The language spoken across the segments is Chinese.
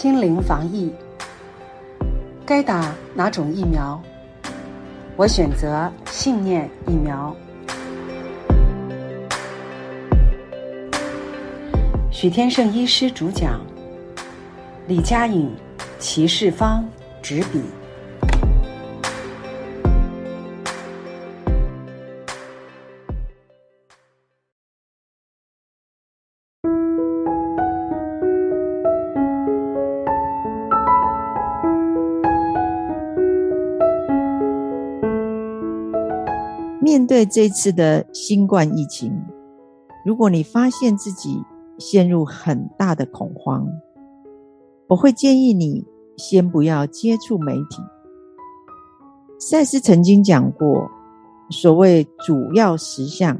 心灵防疫，该打哪种疫苗？我选择信念疫苗。许天胜医师主讲，李佳颖、齐世芳执笔。面对这次的新冠疫情，如果你发现自己陷入很大的恐慌，我会建议你先不要接触媒体。赛斯曾经讲过，所谓主要实相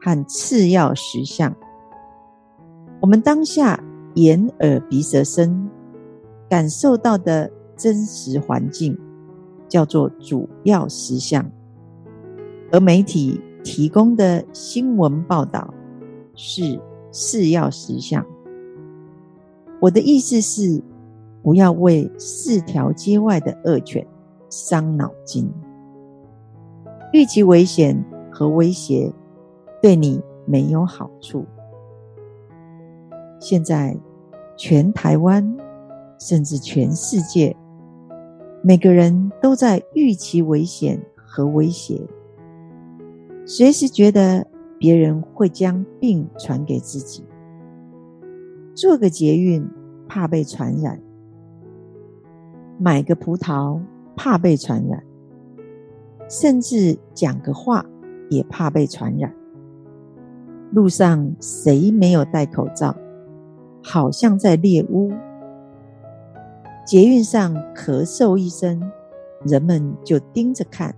和次要实相，我们当下眼耳鼻舌身感受到的真实环境，叫做主要实相。而媒体提供的新闻报道是次要实相。我的意思是，不要为四条街外的恶犬伤脑筋。预期危险和威胁对你没有好处。现在，全台湾甚至全世界，每个人都在预期危险和威胁。随时觉得别人会将病传给自己，做个捷运怕被传染，买个葡萄怕被传染，甚至讲个话也怕被传染。路上谁没有戴口罩，好像在猎巫。捷运上咳嗽一声，人们就盯着看，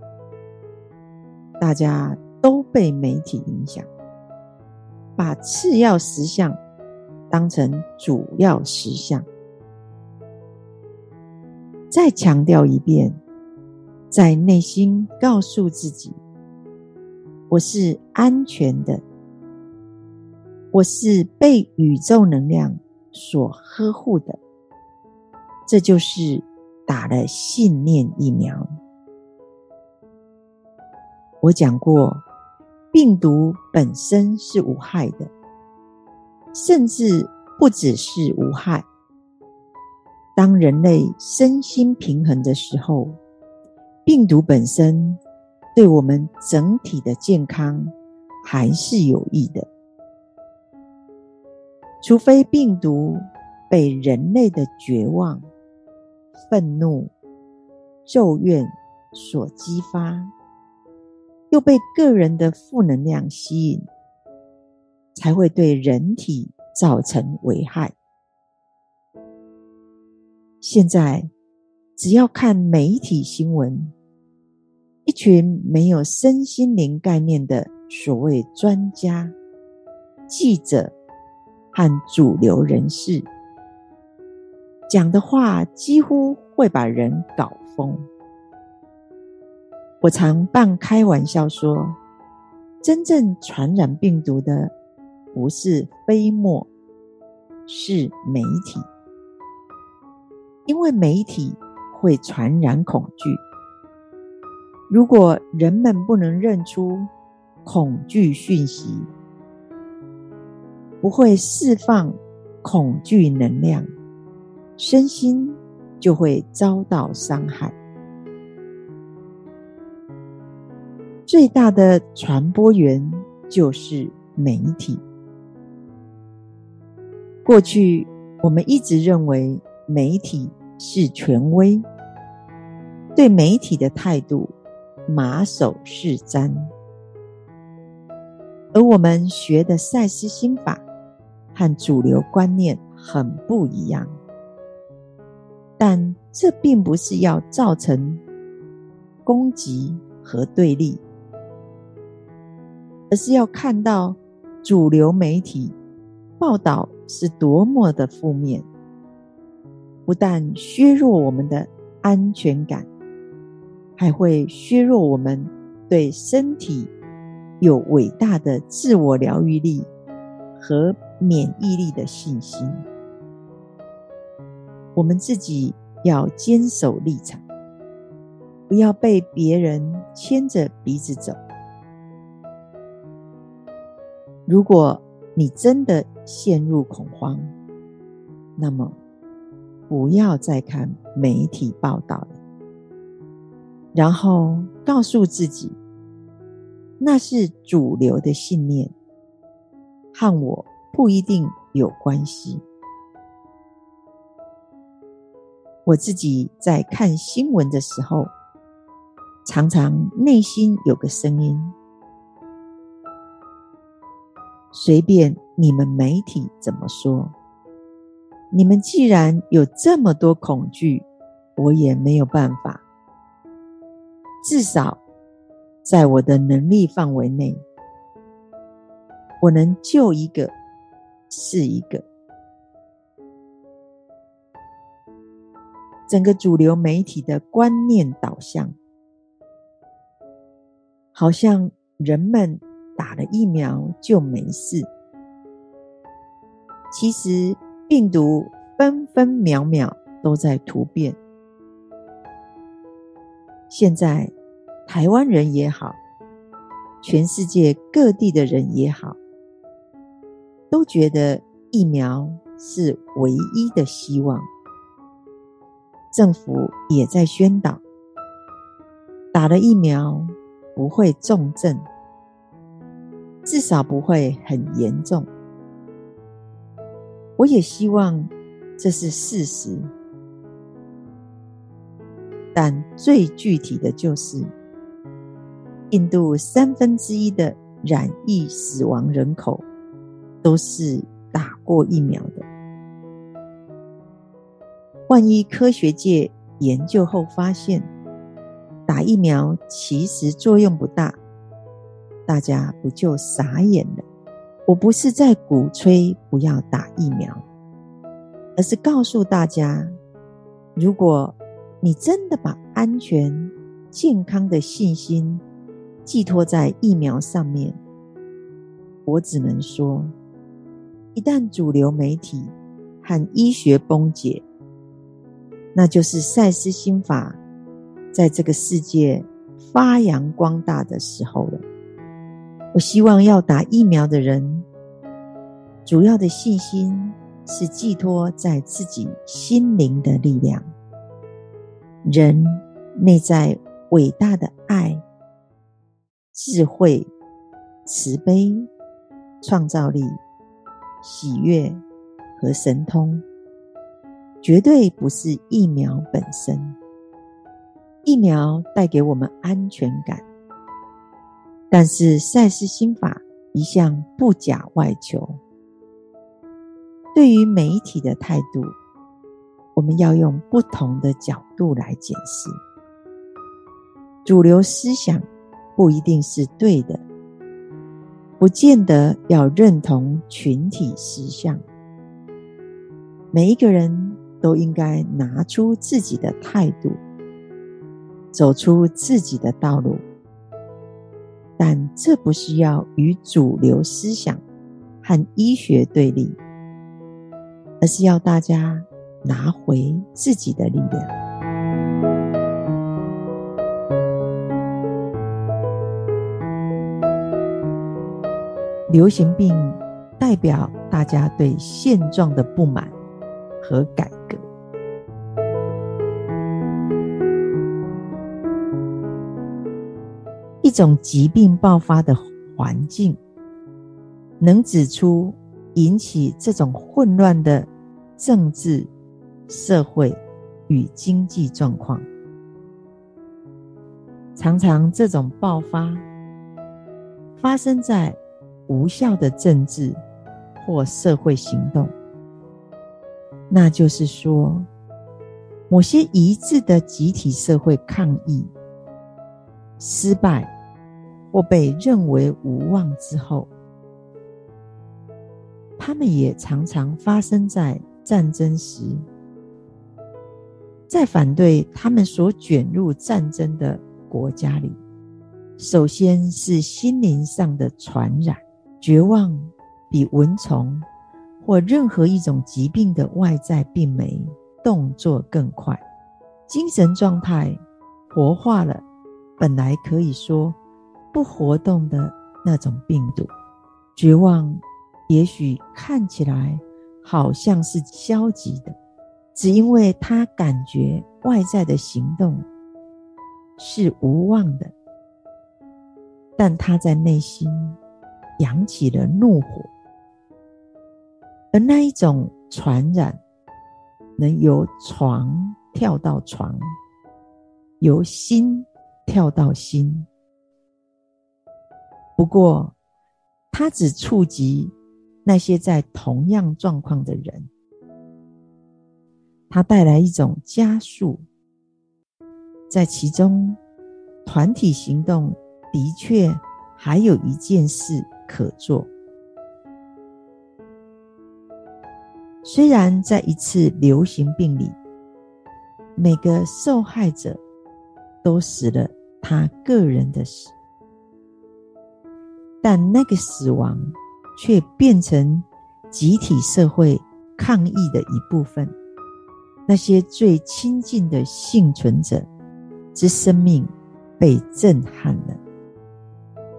大家。都被媒体影响，把次要实相当成主要实相。再强调一遍，在内心告诉自己：我是安全的，我是被宇宙能量所呵护的。这就是打了信念疫苗。我讲过。病毒本身是无害的，甚至不只是无害。当人类身心平衡的时候，病毒本身对我们整体的健康还是有益的。除非病毒被人类的绝望、愤怒、咒怨所激发。又被个人的负能量吸引，才会对人体造成危害。现在，只要看媒体新闻，一群没有身心灵概念的所谓专家、记者和主流人士讲的话，几乎会把人搞疯。我常半开玩笑说，真正传染病毒的不是飞沫，是媒体，因为媒体会传染恐惧。如果人们不能认出恐惧讯息，不会释放恐惧能量，身心就会遭到伤害。最大的传播源就是媒体。过去我们一直认为媒体是权威，对媒体的态度马首是瞻。而我们学的赛斯心法和主流观念很不一样，但这并不是要造成攻击和对立。而是要看到主流媒体报道是多么的负面，不但削弱我们的安全感，还会削弱我们对身体有伟大的自我疗愈力和免疫力的信心。我们自己要坚守立场，不要被别人牵着鼻子走。如果你真的陷入恐慌，那么不要再看媒体报道了，然后告诉自己，那是主流的信念，和我不一定有关系。我自己在看新闻的时候，常常内心有个声音。随便你们媒体怎么说，你们既然有这么多恐惧，我也没有办法。至少在我的能力范围内，我能救一个是一个。整个主流媒体的观念导向，好像人们。打了疫苗就没事，其实病毒分分秒秒都在突变。现在台湾人也好，全世界各地的人也好，都觉得疫苗是唯一的希望。政府也在宣导，打了疫苗不会重症。至少不会很严重。我也希望这是事实，但最具体的就是，印度三分之一的染疫死亡人口都是打过疫苗的。万一科学界研究后发现，打疫苗其实作用不大。大家不就傻眼了？我不是在鼓吹不要打疫苗，而是告诉大家，如果你真的把安全、健康的信心寄托在疫苗上面，我只能说，一旦主流媒体和医学崩解，那就是赛斯心法在这个世界发扬光大的时候了。我希望要打疫苗的人，主要的信心是寄托在自己心灵的力量。人内在伟大的爱、智慧、慈悲、创造力、喜悦和神通，绝对不是疫苗本身。疫苗带给我们安全感。但是赛斯心法一向不假外求。对于媒体的态度，我们要用不同的角度来检视。主流思想不一定是对的，不见得要认同群体思想。每一个人都应该拿出自己的态度，走出自己的道路。但这不是要与主流思想和医学对立，而是要大家拿回自己的力量。流行病代表大家对现状的不满和改革。种疾病爆发的环境，能指出引起这种混乱的政治、社会与经济状况。常常这种爆发发生在无效的政治或社会行动，那就是说，某些一致的集体社会抗议失败。或被认为无望之后，他们也常常发生在战争时。在反对他们所卷入战争的国家里，首先是心灵上的传染，绝望比蚊虫或任何一种疾病的外在病媒动作更快，精神状态活化了，本来可以说不活动的那种病毒，绝望也许看起来好像是消极的，只因为他感觉外在的行动是无望的，但他在内心扬起了怒火。而那一种传染，能由床跳到床，由心跳到心。不过，它只触及那些在同样状况的人。它带来一种加速，在其中，团体行动的确还有一件事可做。虽然在一次流行病里，每个受害者都死了他个人的死，但那个死亡却变成集体社会抗议的一部分。那些最亲近的幸存者之生命被震撼了，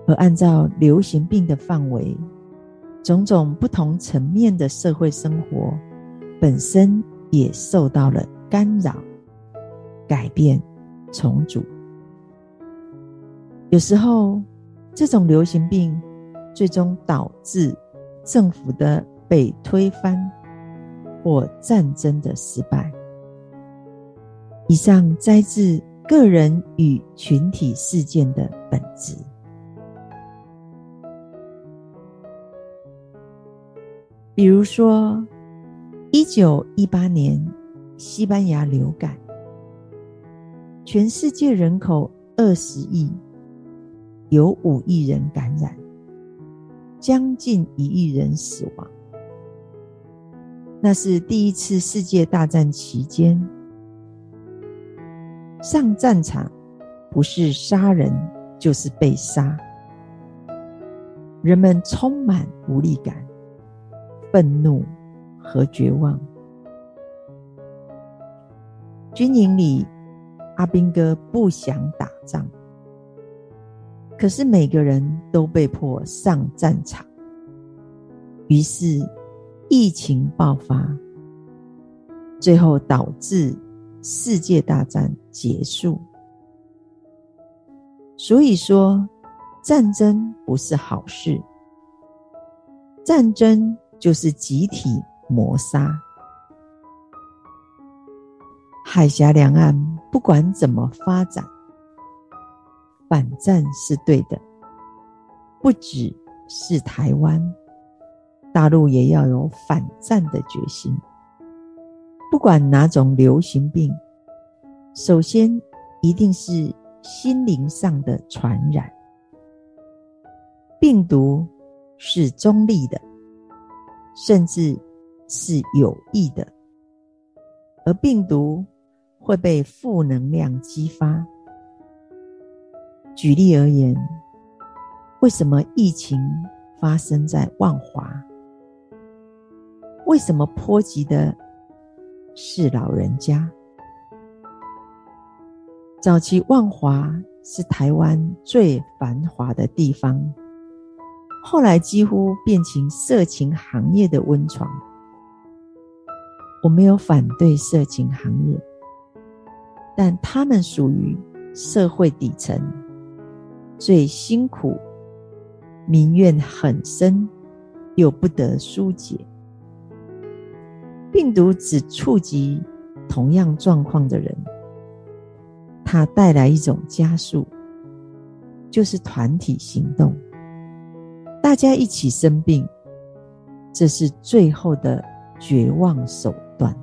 而按照流行病的范围。种种不同层面的社会生活，本身也受到了干扰、改变、重组。有时候，这种流行病最终导致政府的被推翻或战争的失败。以上摘自个人与群体事件的本质。比如说，一九一八年西班牙流感，全世界人口二十亿，有五亿人感染，将近一亿人死亡。那是第一次世界大战期间，上战场不是杀人就是被杀，人们充满无力感。愤怒和绝望。军营里，阿兵哥不想打仗，可是每个人都被迫上战场。于是，疫情爆发，最后导致世界大战结束。所以说，战争不是好事。战争。就是集体谋杀。海峡两岸不管怎么发展，反战是对的。不只是台湾，大陆也要有反战的决心。不管哪种流行病，首先一定是心灵上的传染。病毒是中立的。甚至是有益的，而病毒会被负能量激发。举例而言，为什么疫情发生在万华？为什么波及的是老人家？早期万华是台湾最繁华的地方。后来几乎变成色情行业的温床。我没有反对色情行业，但他们属于社会底层，最辛苦，民怨很深，又不得疏解。病毒只触及同样状况的人，它带来一种加速，就是团体行动。大家一起生病，这是最后的绝望手段。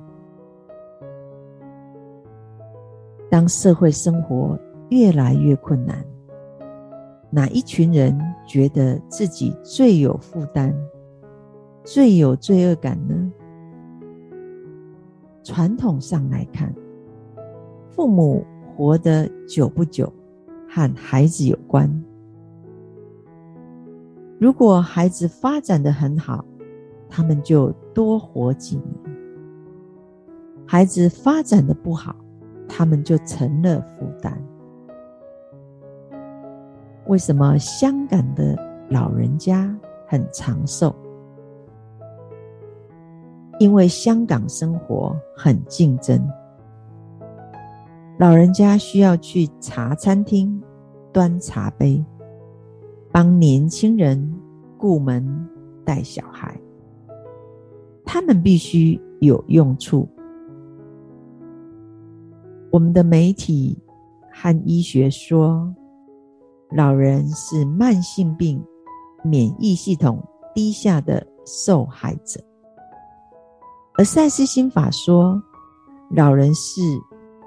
当社会生活越来越困难，哪一群人觉得自己最有负担、最有罪恶感呢？传统上来看，父母活得久不久，和孩子有关。如果孩子发展的很好，他们就多活几年；孩子发展的不好，他们就成了负担。为什么香港的老人家很长寿？因为香港生活很竞争，老人家需要去茶餐厅端茶杯，帮年轻人顾门带小孩，他们必须有用处。我们的媒体和医学说。老人是慢性病、免疫系统低下的受害者，而赛斯心法说，老人是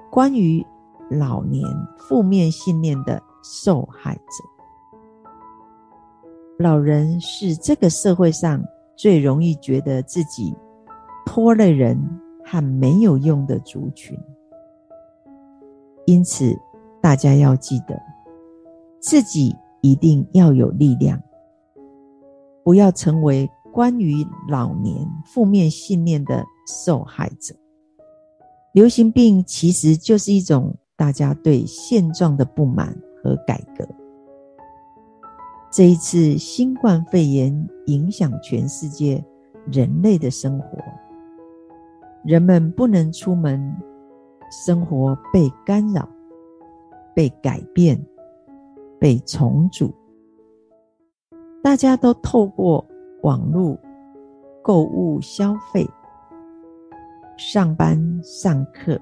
关于老年负面信念的受害者。老人是这个社会上最容易觉得自己拖累人和没有用的族群，因此大家要记得。自己一定要有力量，不要成为关于老年负面信念的受害者。流行病其实就是一种大家对现状的不满和改革。这一次新冠肺炎影响全世界人类的生活，人们不能出门，生活被干扰，被改变。被重组，大家都透过网络购物、消费、上班、上课。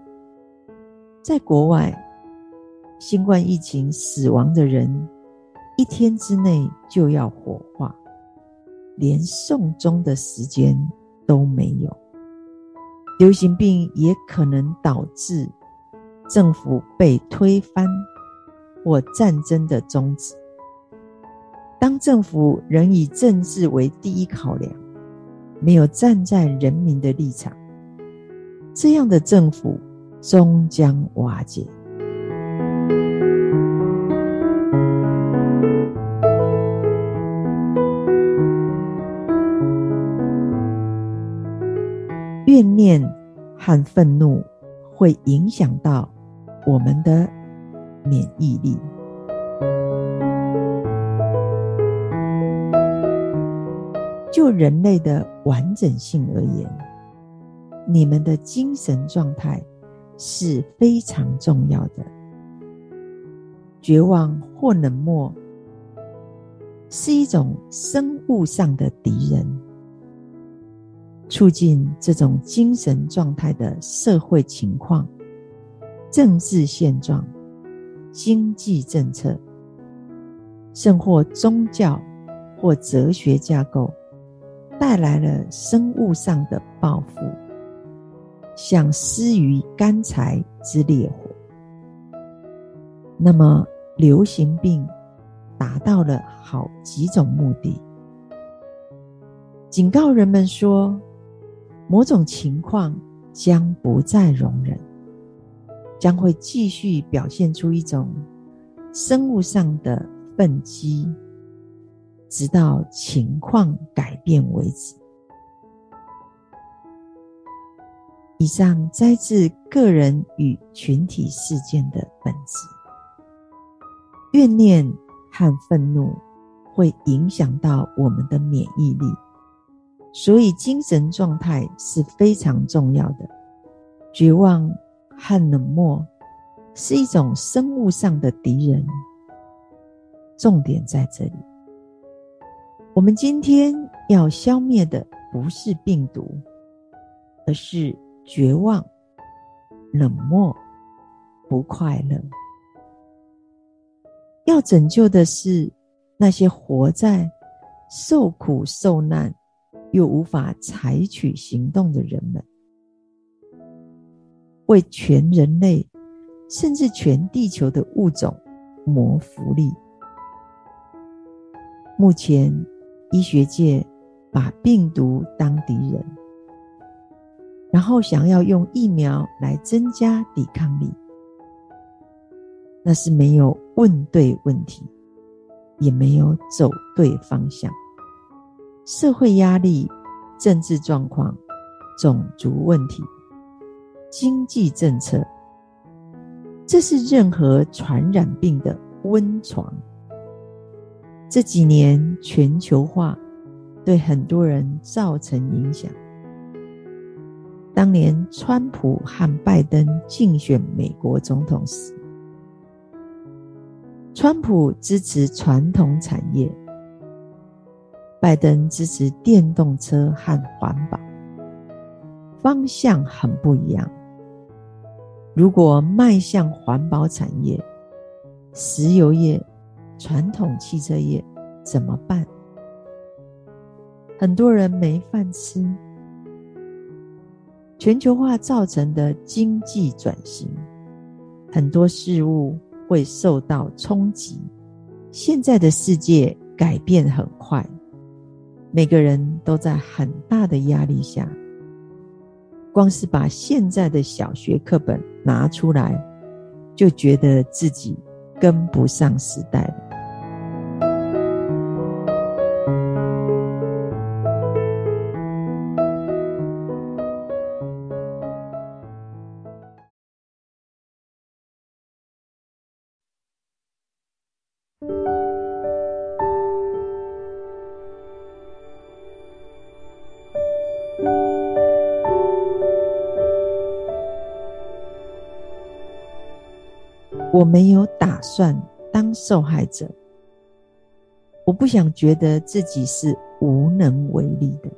在国外，新冠疫情死亡的人一天之内就要火化，连送终的时间都没有。流行病也可能导致政府被推翻。或战争的终止。当政府仍以政治为第一考量，没有站在人民的立场，这样的政府终将瓦解。怨念和愤怒会影响到我们的。免疫力，就人类的完整性而言，你们的精神状态是非常重要的。绝望或冷漠是一种生物上的敌人。促进这种精神状态的社会情况、政治现状。经济政策，甚或宗教或哲学架构，带来了生物上的报复，像施于干柴之烈火。那么，流行病达到了好几种目的：警告人们说，某种情况将不再容忍。将会继续表现出一种生物上的愤激，直到情况改变为止。以上摘自个人与群体事件的本质。怨念和愤怒会影响到我们的免疫力，所以精神状态是非常重要的。绝望。和冷漠是一种生物上的敌人。重点在这里，我们今天要消灭的不是病毒，而是绝望、冷漠、不快乐。要拯救的是那些活在受苦受难又无法采取行动的人们。为全人类，甚至全地球的物种谋福利。目前，医学界把病毒当敌人，然后想要用疫苗来增加抵抗力，那是没有问对问题，也没有走对方向。社会压力、政治状况、种族问题。经济政策，这是任何传染病的温床。这几年全球化对很多人造成影响。当年川普和拜登竞选美国总统时，川普支持传统产业，拜登支持电动车和环保，方向很不一样。如果迈向环保产业，石油业。传统汽车业怎么办？很多人没饭吃。全球化造成的经济转型，很多事物会受到冲击。现在的世界改变很快，每个人都在很大的压力下。光是把现在的小学课本拿出来，就觉得自己跟不上时代了。我没有打算当受害者，我不想觉得自己是无能为力的。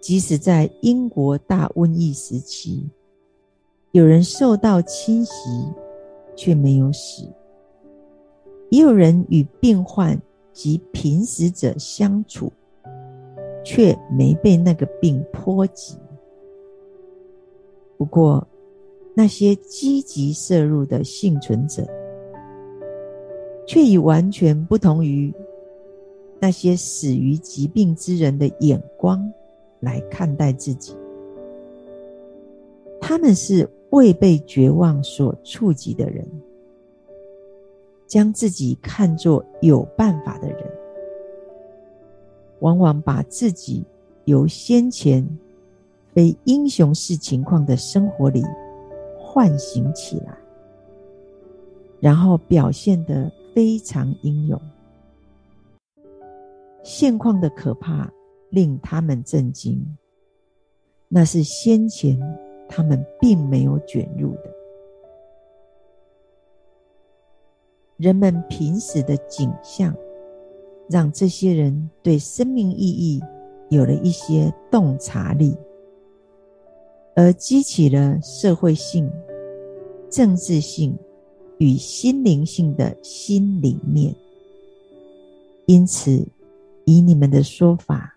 即使在英国大瘟疫时期，有人受到侵袭却没有死，也有人与病患及濒死者相处。却没被那个病波及。不过，那些积极摄入的幸存者，却以完全不同于那些死于疾病之人的眼光来看待自己。他们是未被绝望所触及的人，将自己看作有办法的人。往往把自己由先前非英雄式情况的生活里唤醒起来，然后表现得非常英勇。现况的可怕令他们震惊，那是先前他们并没有卷入的。人们平时的景象。让这些人对生命意义有了一些洞察力，而激起了社会性、政治性与心灵性的新理念。因此，以你们的说法，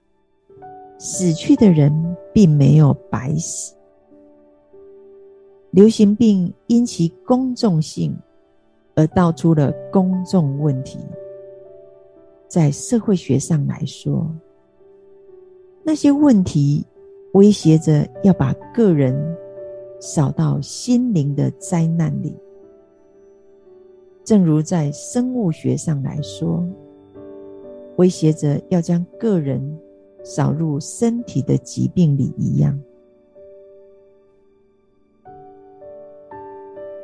死去的人并没有白死。流行病因其公众性而道出了公众问题。在社会学上来说，那些问题威胁着要把个人扫到心灵的灾难里；正如在生物学上来说，威胁着要将个人扫入身体的疾病里一样。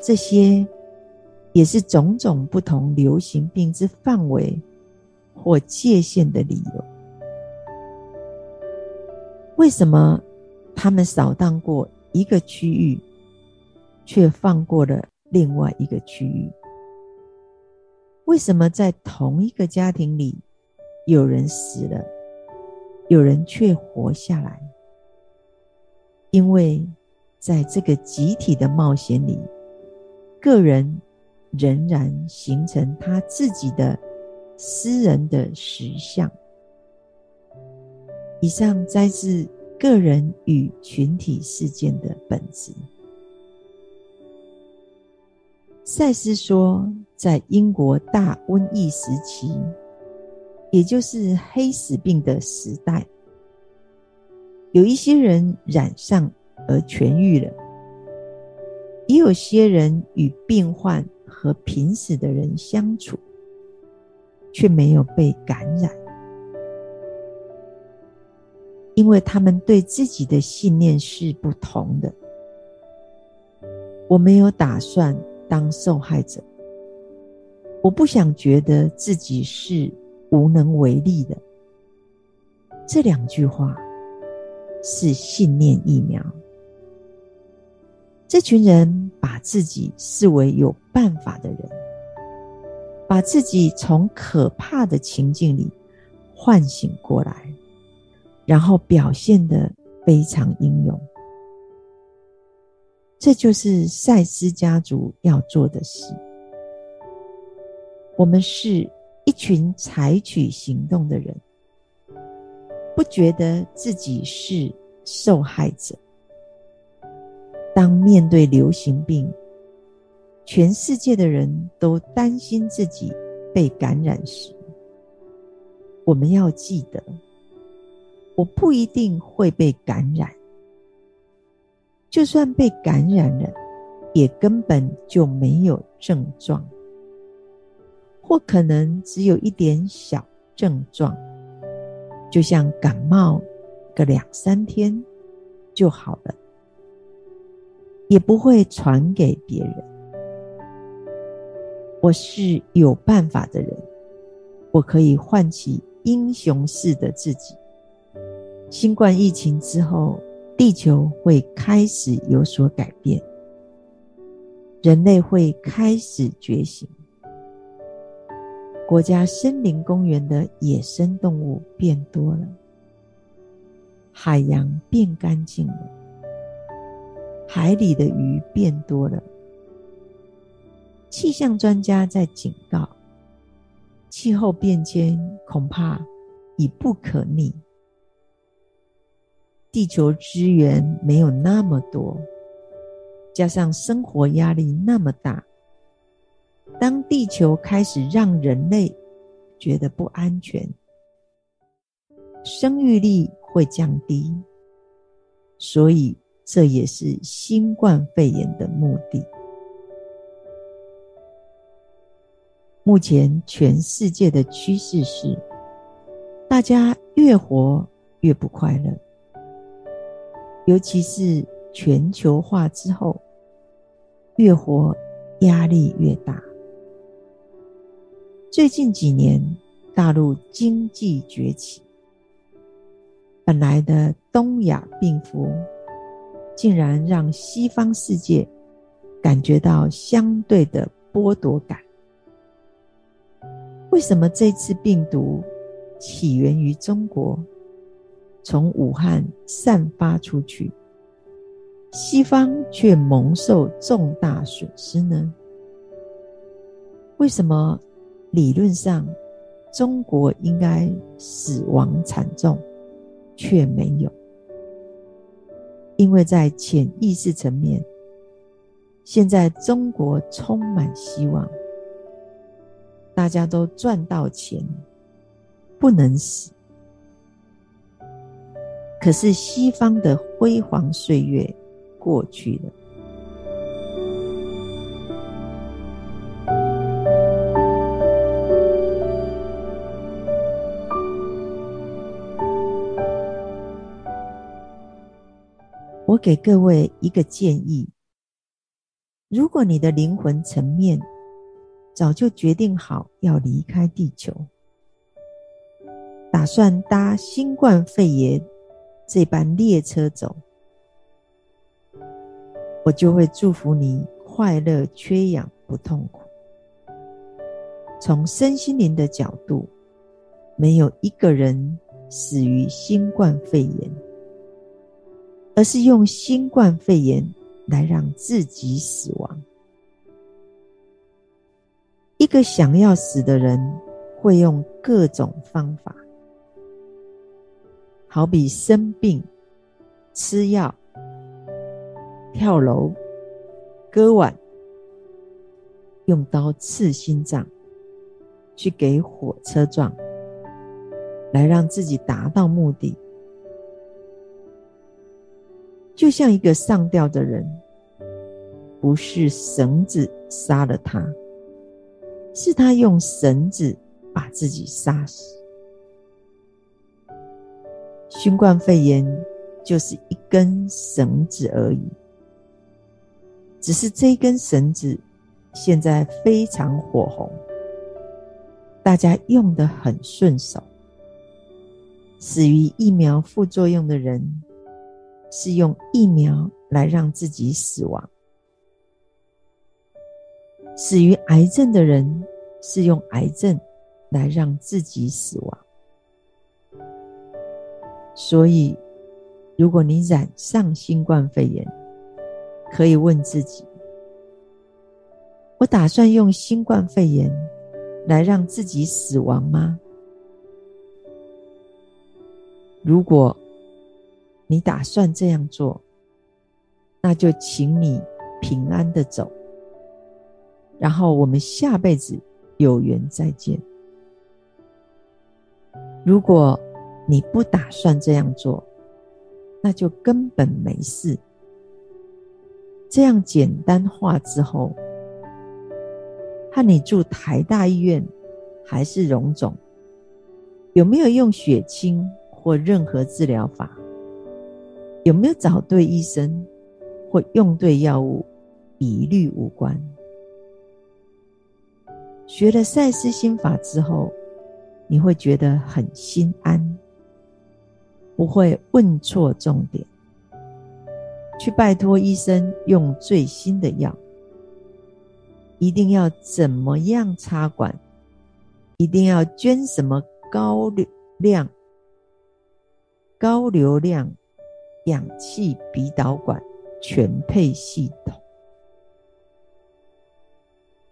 这些也是种种不同流行病之范围。或界限的理由，为什么他们扫荡过一个区域，却放过了另外一个区域？为什么在同一个家庭里，有人死了，有人却活下来？因为在这个集体的冒险里，个人仍然形成他自己的。私人的实相。以上摘自个人与群体事件的本质。赛斯说，在英国大瘟疫时期，也就是黑死病的时代，有一些人染上而痊愈了，也有些人与病患和濒死的人相处。却没有被感染，因为他们对自己的信念是不同的。我没有打算当受害者，我不想觉得自己是无能为力的。这两句话是信念疫苗。这群人把自己视为有办法的人，把自己从可怕的情境里唤醒过来，然后表现的非常英勇。这就是赛斯家族要做的事。我们是一群采取行动的人，不觉得自己是受害者。当面对流行病，全世界的人都担心自己被感染时，我们要记得，我不一定会被感染。就算被感染了，也根本就没有症状，或可能只有一点小症状，就像感冒个两三天就好了。也不会传给别人。我是有办法的人，我可以唤起英雄式的自己。新冠疫情之后，地球会开始有所改变，人类会开始觉醒。国家森林公园的野生动物变多了，海洋变干净了。海里的鱼变多了，气象专家在警告：气候变迁恐怕已不可逆。地球资源没有那么多，加上生活压力那么大，当地球开始让人类觉得不安全，生育力会降低，所以。这也是新冠肺炎的目的。目前全世界的趋势是，大家越活越不快乐，尤其是全球化之后，越活压力越大。最近几年，大陆经济崛起，本来的东亚病夫。竟然让西方世界感觉到相对的剥夺感。为什么这次病毒起源于中国，从武汉散发出去，西方却蒙受重大损失呢？为什么理论上中国应该死亡惨重，却没有？因为在潜意识层面，现在中国充满希望，大家都赚到钱，不能死。可是西方的辉煌岁月过去了。我给各位一个建议：如果你的灵魂层面早就决定好要离开地球，打算搭新冠肺炎这班列车走，我就会祝福你快乐、缺氧、不痛苦。从身心灵的角度，没有一个人死于新冠肺炎。而是用新冠肺炎来让自己死亡。一个想要死的人会用各种方法，好比生病、吃药、跳楼、割腕、用刀刺心脏，去给火车撞，来让自己达到目的。就像一个上吊的人，不是绳子杀了他，是他用绳子把自己杀死。新冠肺炎就是一根绳子而已，只是这根绳子现在非常火红，大家用的很顺手。死于疫苗副作用的人，是用疫苗来让自己死亡；死于癌症的人，是用癌症来让自己死亡。所以，如果你染上新冠肺炎，可以问自己：我打算用新冠肺炎来让自己死亡吗？如果你打算这样做，那就请你平安的走，然后我们下辈子有缘再见。如果，你不打算这样做，那就根本没事。这样简单化之后，和你住台大医院还是荣总，有没有用血清或任何治疗法？有没有找对医生或用对药物，一律无关。学了赛斯心法之后，你会觉得很心安。不会问错重点，去拜托医生用最新的药，一定要怎么样插管，一定要捐什么高流量、高流量氧气鼻导管全配系统。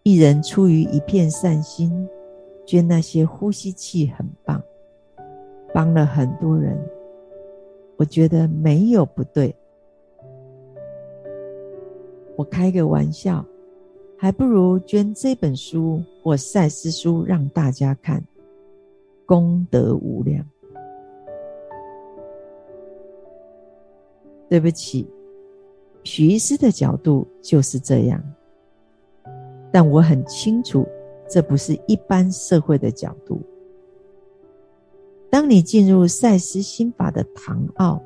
一人出于一片善心，捐那些呼吸器很棒，帮了很多人。我觉得没有不对，我开个玩笑，还不如捐这本书或赛斯书让大家看，功德无量。对不起，许医师的角度就是这样，但我很清楚，这不是一般社会的角度。当你进入赛斯心法的唐奥，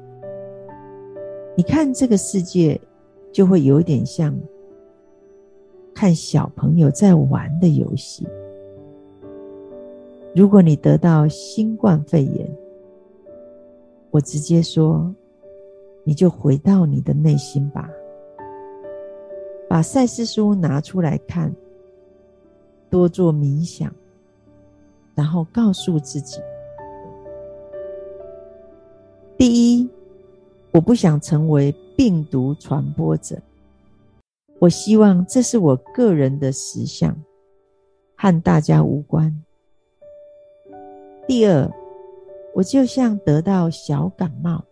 你看这个世界就会有点像看小朋友在玩的游戏。如果你得到新冠肺炎，我直接说，你就回到你的内心吧，把赛斯书拿出来看，多做冥想，然后告诉自己。第一，我不想成为病毒传播者。我希望这是我个人的实相，和大家无关。第二，我就像得到小感冒，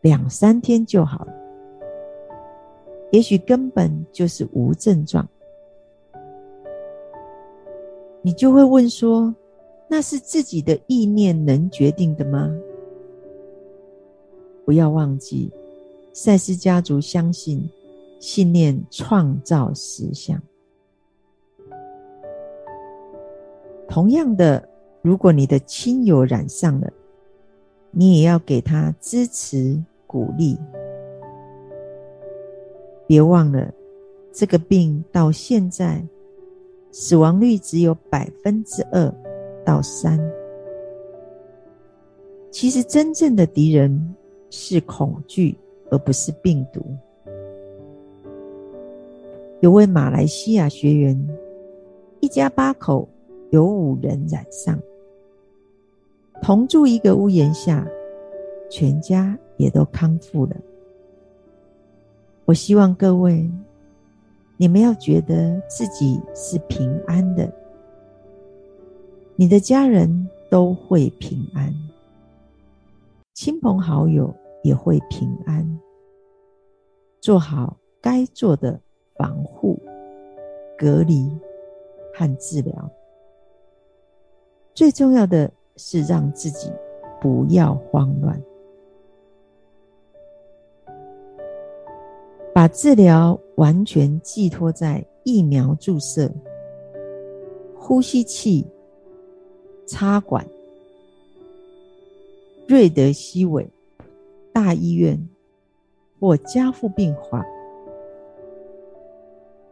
两三天就好了，也许根本就是无症状。你就会问说：“那是自己的意念能决定的吗？”不要忘记，赛斯家族相信信念创造实相。同样的，如果你的亲友染上了，你也要给他支持鼓励。别忘了，这个病到现在死亡率只有百分之二到三。其实真正的敌人。是恐惧，而不是病毒。有位马来西亚学员，一家八口有五人染上，同住一个屋檐下，全家也都康复了。我希望各位，你们要觉得自己是平安的，你的家人都会平安。亲朋好友也会平安，做好该做的防护、隔离和治疗。最重要的是让自己不要慌乱，把治疗完全寄托在疫苗注射、呼吸器插管、瑞德西韦大医院或加护病房、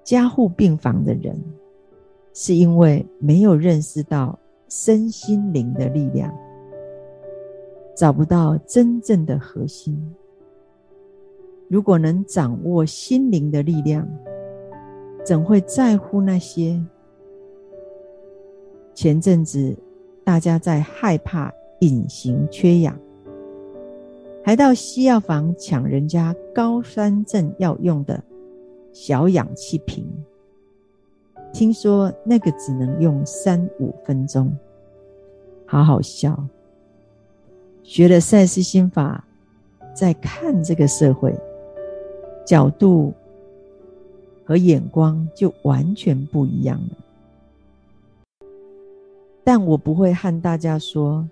加护病房的人，是因为没有认识到身心灵的力量，找不到真正的核心。如果能掌握心灵的力量，怎会在乎那些？前阵子大家在害怕隐形缺氧，还到西药房抢人家高山症要用的小氧气瓶，听说那个只能用三五分钟，好好笑。学了赛斯心法，在看这个社会。角度和眼光就完全不一样了。但我不会和大家说，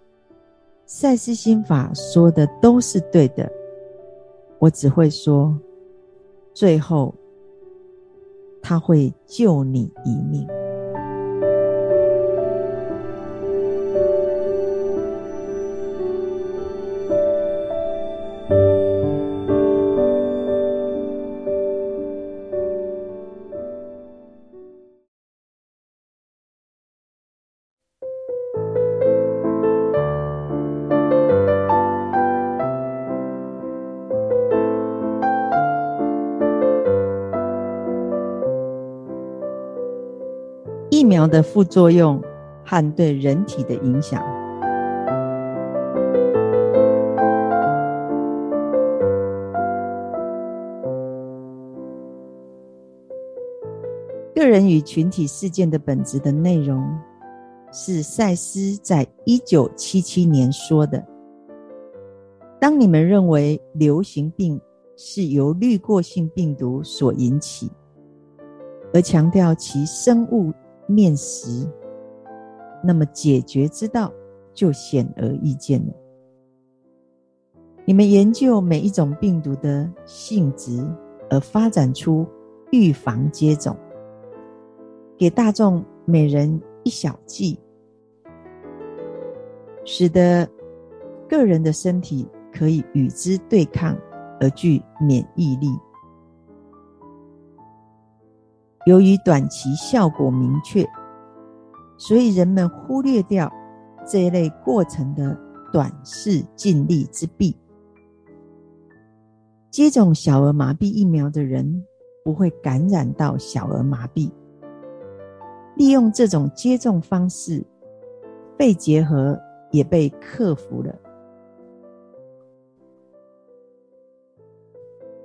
赛斯心法说的都是对的。我只会说，最后他会救你一命。苗的副作用和对人体的影响。个人与群体事件的本质的内容，是赛斯在一九七七年说的。当你们认为流行病是由滤过性病毒所引起，而强调其生物。面食，那么解决之道就显而易见了。你们研究每一种病毒的性质，而发展出预防接种，给大众每人一小剂，使得个人的身体可以与之对抗，而具免疫力。由于短期效果明确，所以人们忽略掉这一类过程的短视尽力之弊。接种小儿麻痹疫苗的人不会感染到小儿麻痹。利用这种接种方式，肺结核也被克服了。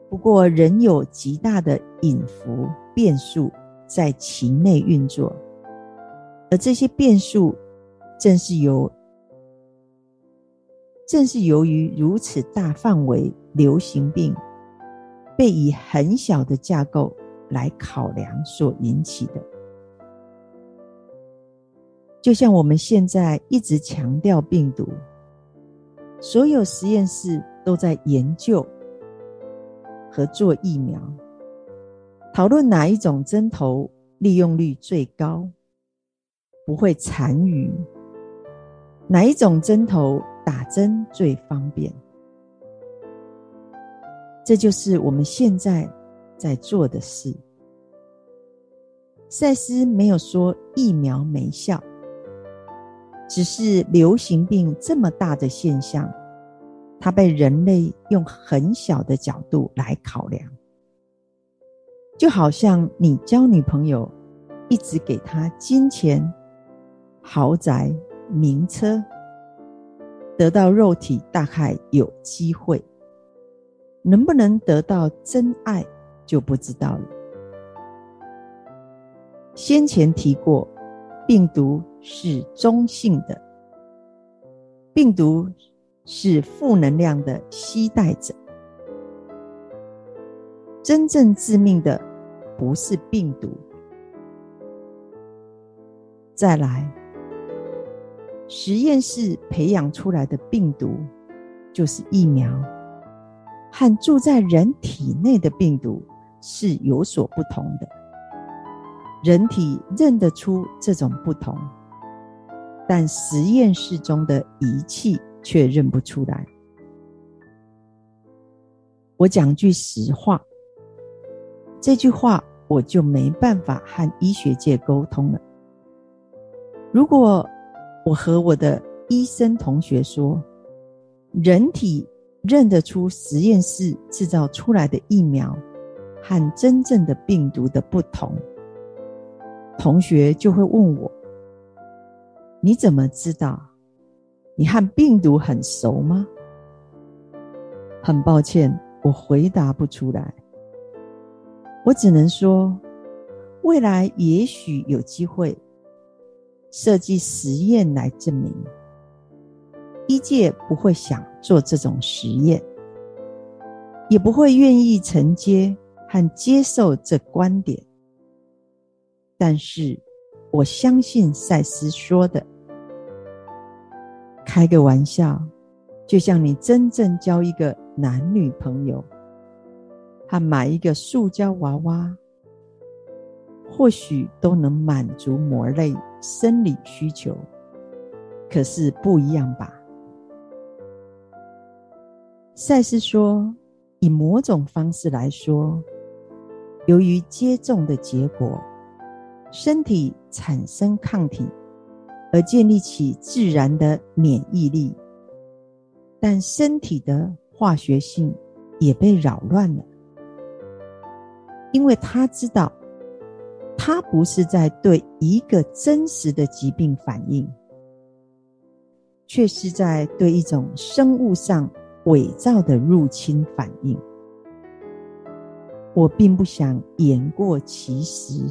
不过，仍有极大的隐伏。变数在其内运作，而这些变数正是由正是由于如此大范围流行病被以很小的架构来考量所引起的。就像我们现在一直强调病毒，所有实验室都在研究和做疫苗。讨论哪一种针头利用率最高，不会残余？哪一种针头打针最方便？这就是我们现在在做的事。赛斯没有说疫苗没效，只是流行病这么大的现象，它被人类用很小的角度来考量。就好像你交女朋友，一直给她金钱、豪宅、名车，得到肉体大概有机会，能不能得到真爱就不知道了。先前提过，病毒是中性的，病毒是负能量的吸带者，真正致命的。不是病毒。再来，实验室培养出来的病毒就是疫苗，和住在人体内的病毒是有所不同的。人体认得出这种不同，但实验室中的仪器却认不出来。我讲句实话，这句话我就没办法和医学界沟通了。如果我和我的医生同学说，人体认得出实验室制造出来的疫苗和真正的病毒的不同，同学就会问我：“你怎么知道？你和病毒很熟吗？”很抱歉，我回答不出来。我只能说，未来也许有机会设计实验来证明。一界不会想做这种实验，也不会愿意承接和接受这观点。但是，我相信赛斯说的。开个玩笑，就像你真正交一个男女朋友，和买一个塑胶娃娃，或许都能满足某类生理需求，可是不一样吧？赛斯说：“以某种方式来说，由于接种的结果，身体产生抗体，而建立起自然的免疫力。但身体的化学性也被扰乱了，因为他知道，他不是在对一个真实的疾病反应，却是在对一种生物上。”伪造的入侵反应，我并不想言过其实，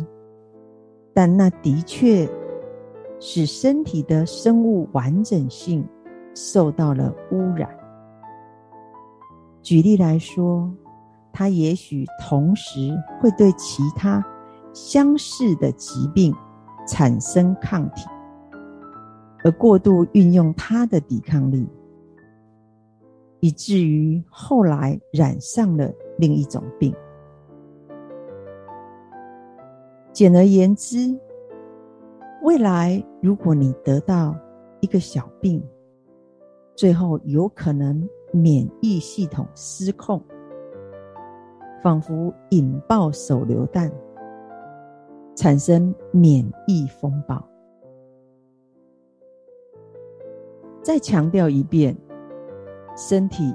但那的确使身体的生物完整性受到了污染。举例来说，它也许同时会对其他相似的疾病产生抗体，而过度运用它的抵抗力。以至于后来染上了另一种病。简而言之，未来如果你得到一个小病，最后有可能免疫系统失控，仿佛引爆手榴弹，产生免疫风暴。再强调一遍。身体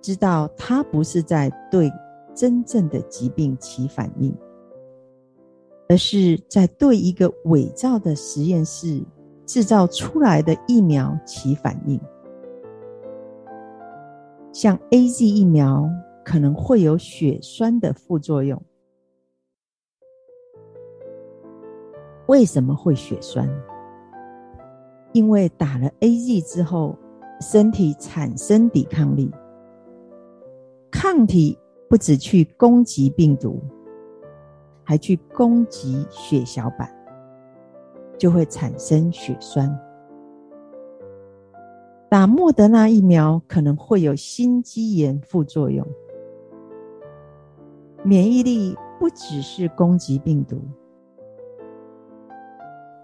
知道，它不是在对真正的疾病起反应，而是在对一个伪造的实验室制造出来的疫苗起反应。像 A Z 疫苗可能会有血栓的副作用，为什么会血栓？因为打了 A Z 之后。身体产生抵抗力，抗体不止去攻击病毒，还去攻击血小板，就会产生血栓。打莫德纳疫苗可能会有心肌炎副作用，免疫力不只是攻击病毒，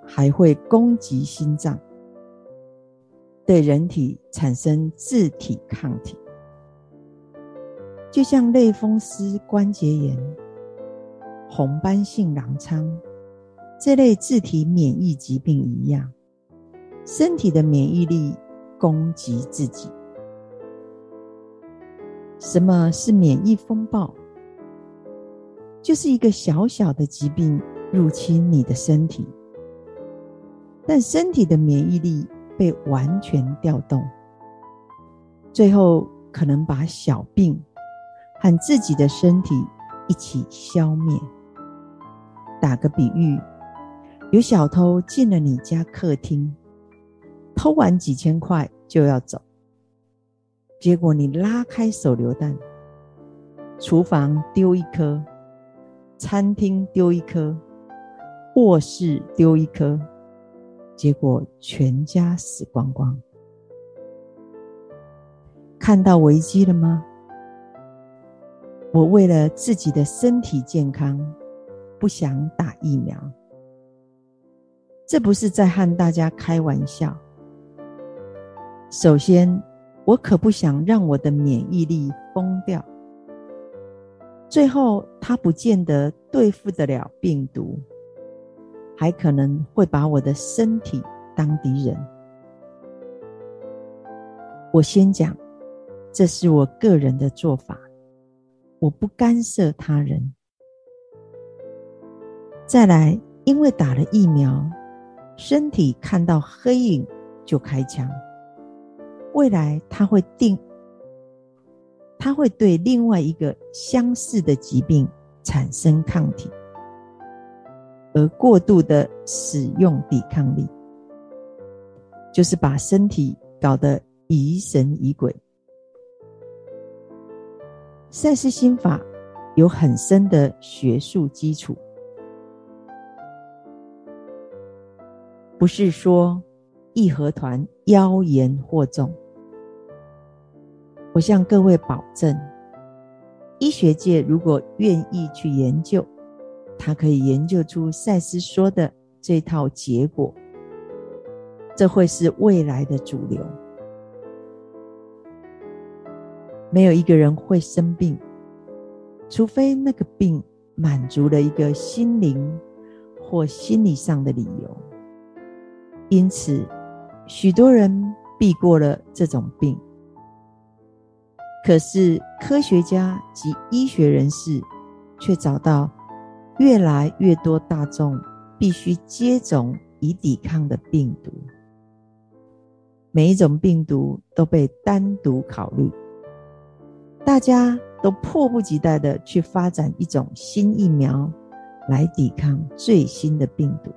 还会攻击心脏。对人体产生自体抗体，就像类风湿关节炎、红斑性狼疮这类自体免疫疾病一样，身体的免疫力攻击自己。什么是免疫风暴？就是一个小小的疾病入侵你的身体，但身体的免疫力。被完全调动，最后可能把小病和自己的身体一起消灭。打个比喻，有小偷进了你家客厅，偷完几千块就要走，结果你拉开手榴弹，厨房丢一颗，餐厅丢一颗，卧室丢一颗。结果全家死光光。看到危机了吗？我为了自己的身体健康，不想打疫苗。这不是在和大家开玩笑。首先，我可不想让我的免疫力疯掉。最后，他不见得对付得了病毒，还可能会把我的身体当敌人。我先讲，这是我个人的做法，我不干涉他人。再来，因为打了疫苗，身体看到黑影就开枪，未来他会定。它会对另外一个相似的疾病产生抗体，而过度的使用抵抗力，就是把身体搞得疑神疑鬼。赛斯心法有很深的学术基础，不是说义和团妖言惑众。我向各位保证，医学界如果愿意去研究，他可以研究出赛斯说的这套结果，这会是未来的主流。没有一个人会生病，除非那个病满足了一个心灵或心理上的理由。因此，许多人避过了这种病。可是，科学家及医学人士却找到越来越多大众必须接种以抵抗的病毒。每一种病毒都被单独考虑，大家都迫不及待的去发展一种新疫苗来抵抗最新的病毒，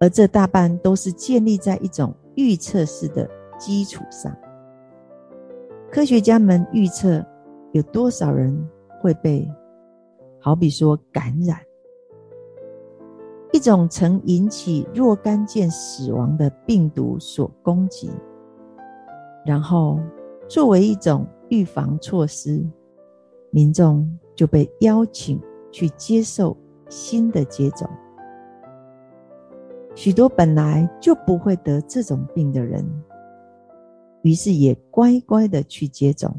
而这大半都是建立在一种预测式的基础上。科学家们预测，有多少人会被，好比说感染一种曾引起若干件死亡的病毒所攻击，然后作为一种预防措施，民众就被邀请去接受新的接种。许多本来就不会得这种病的人。于是也乖乖的去接种，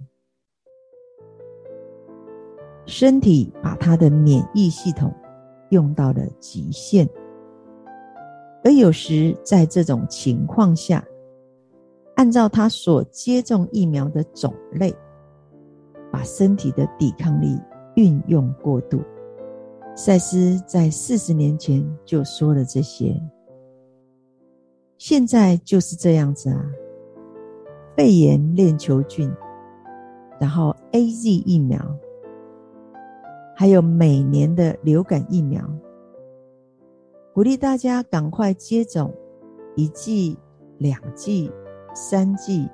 身体把他的免疫系统用到了极限，而有时在这种情况下，按照他所接种疫苗的种类，把身体的抵抗力运用过度。赛斯在四十年前就说了这些，现在就是这样子啊。肺炎链球菌，然后 A Z 疫苗，还有每年的流感疫苗，鼓励大家赶快接种一剂、两剂、三剂，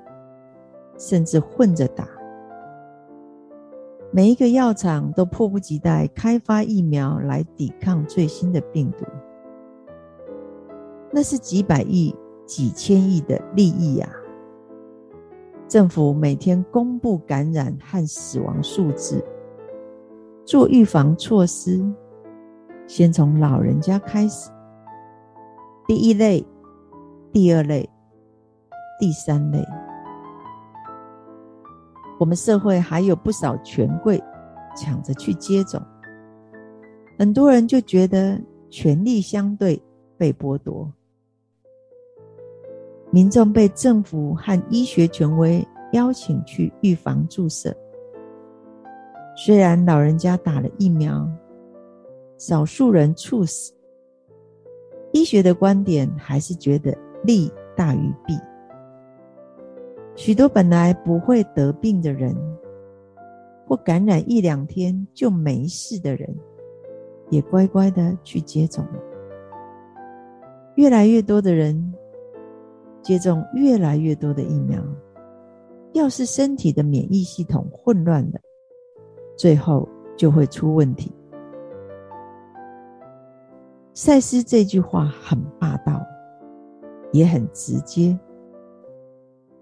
甚至混着打。每一个药厂都迫不及待开发疫苗来抵抗最新的病毒，那是几百亿、几千亿的利益呀！政府每天公布感染和死亡数字，做预防措施，先从老人家开始。第一类、第二类、第三类，我们社会还有不少权贵抢着去接种，很多人就觉得权力相对被剥夺。民众被政府和医学权威邀请去预防注射，虽然老人家打了疫苗，少数人猝死，医学的观点还是觉得利大于弊。许多本来不会得病的人，或感染一两天就没事的人，也乖乖的去接种了。越来越多的人。接种越来越多的疫苗，要是身体的免疫系统混乱了，最后就会出问题。赛斯这句话很霸道，也很直接。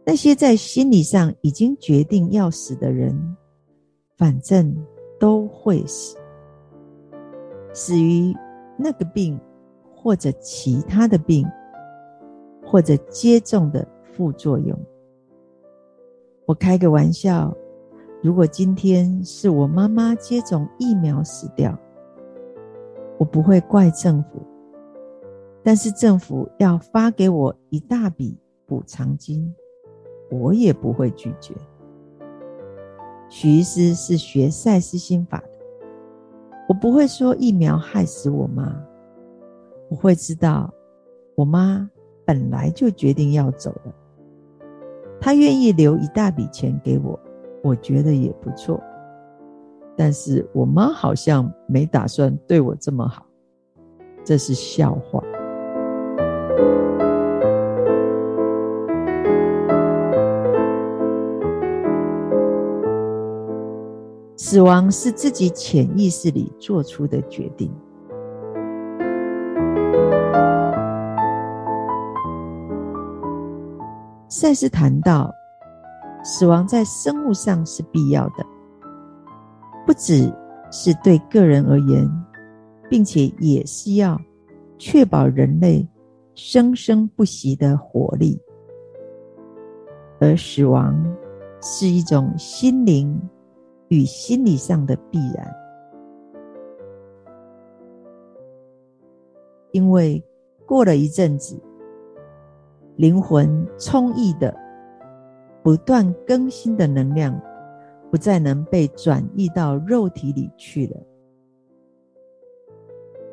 那些在心理上已经决定要死的人，反正都会死，死于那个病，或者其他的病，或者接种的副作用。我开个玩笑，如果今天是我妈妈接种疫苗死掉，我不会怪政府，但是政府要发给我一大笔补偿金，我也不会拒绝。许医师是学赛斯心法的，我不会说疫苗害死我妈，我会知道我妈本来就决定要走了。他愿意留一大笔钱给我，我觉得也不错。但是我妈好像没打算对我这么好，这是笑话。死亡是自己潜意识里做出的决定。赛斯谈到，死亡在生物上是必要的，不只是对个人而言，并且也是要确保人类生生不息的活力。而死亡是一种心灵与心理上的必然，因为过了一阵子。灵魂充溢的、不断更新的能量，不再能被转移到肉体里去了。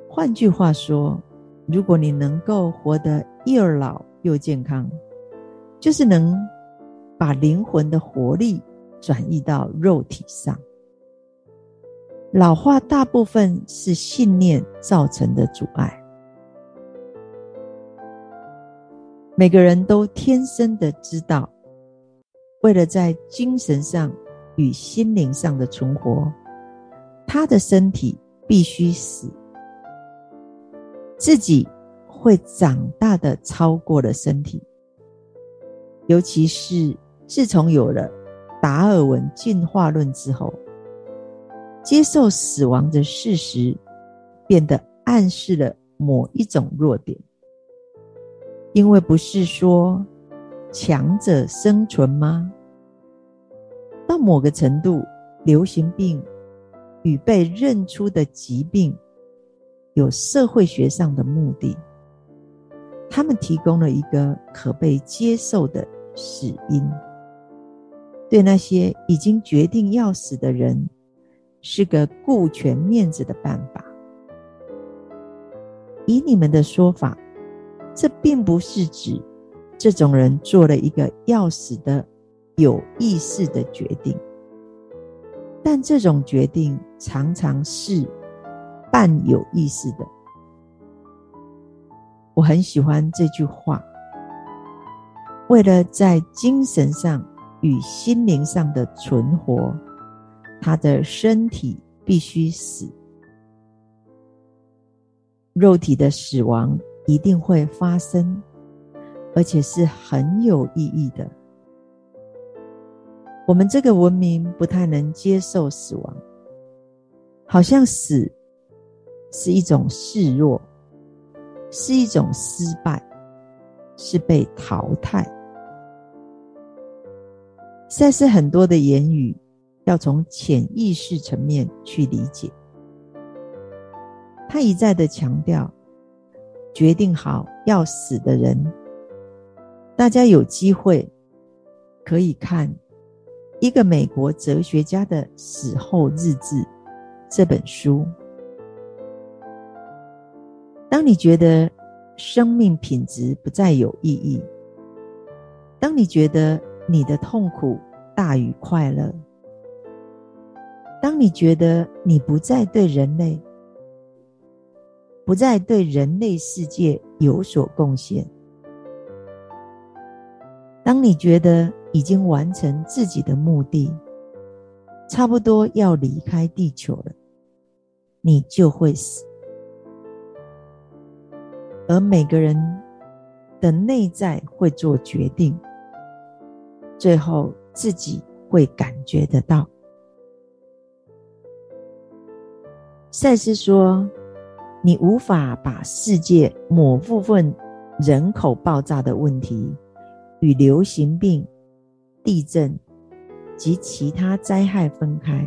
换句话说，如果你能够活得又老又健康，就是能把灵魂的活力转移到肉体上。老化大部分是信念造成的阻碍。每个人都天生的知道，为了在精神上与心灵上的存活，他的身体必须死，自己会长大的超过了身体。尤其是自从有了达尔文进化论之后，接受死亡的事实，变得暗示了某一种弱点。因为不是说强者生存吗？到某个程度，流行病与被认出的疾病有社会学上的目的，他们提供了一个可被接受的死因，对那些已经决定要死的人，是个顾全面子的办法。以你们的说法。这并不是指这种人做了一个要死的有意识的决定，但这种决定常常是半有意识的。我很喜欢这句话：为了在精神上与心灵上的存活，他的身体必须死，肉体的死亡。一定会发生，而且是很有意义的。我们这个文明不太能接受死亡，好像死是一种示弱，是一种失败，是被淘汰。赛斯很多的言语要从潜意识层面去理解，他一再的强调。决定好要死的人，大家有机会可以看一个美国哲学家的死后日志这本书。当你觉得生命品质不再有意义，当你觉得你的痛苦大于快乐，当你觉得你不再对人类。不再对人类世界有所贡献。当你觉得已经完成自己的目的，差不多要离开地球了，你就会死。而每个人的内在会做决定，最后自己会感觉得到。赛斯说。你无法把世界某部分人口爆炸的问题与流行病、地震及其他灾害分开。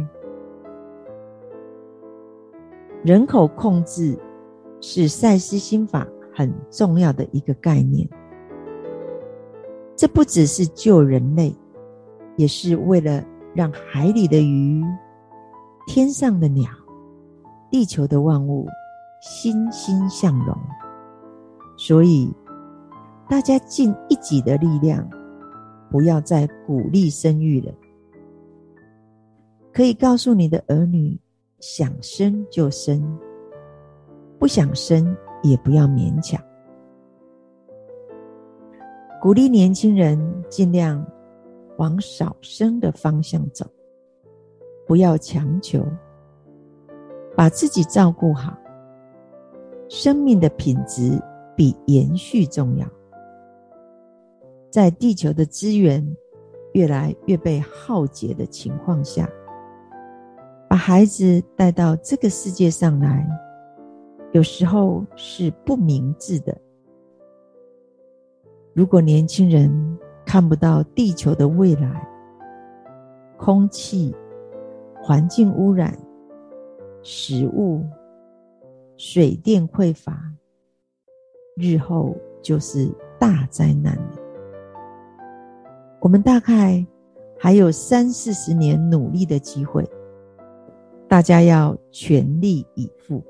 人口控制是赛斯心法很重要的一个概念。这不只是救人类，也是为了让海里的鱼、天上的鸟、地球的万物欣欣向荣。所以，大家尽一己的力量，不要再鼓励生育了。可以告诉你的儿女，想生就生，不想生也不要勉强。鼓励年轻人尽量往少生的方向走，不要强求，把自己照顾好。生命的品质比延续重要。在地球的资源越来越被耗竭的情况下，把孩子带到这个世界上来，有时候是不明智的。如果年轻人看不到地球的未来，空气、环境污染、食物、水电匮乏，日后就是大灾难了。我们大概还有三四十年努力的机会，大家要全力以赴。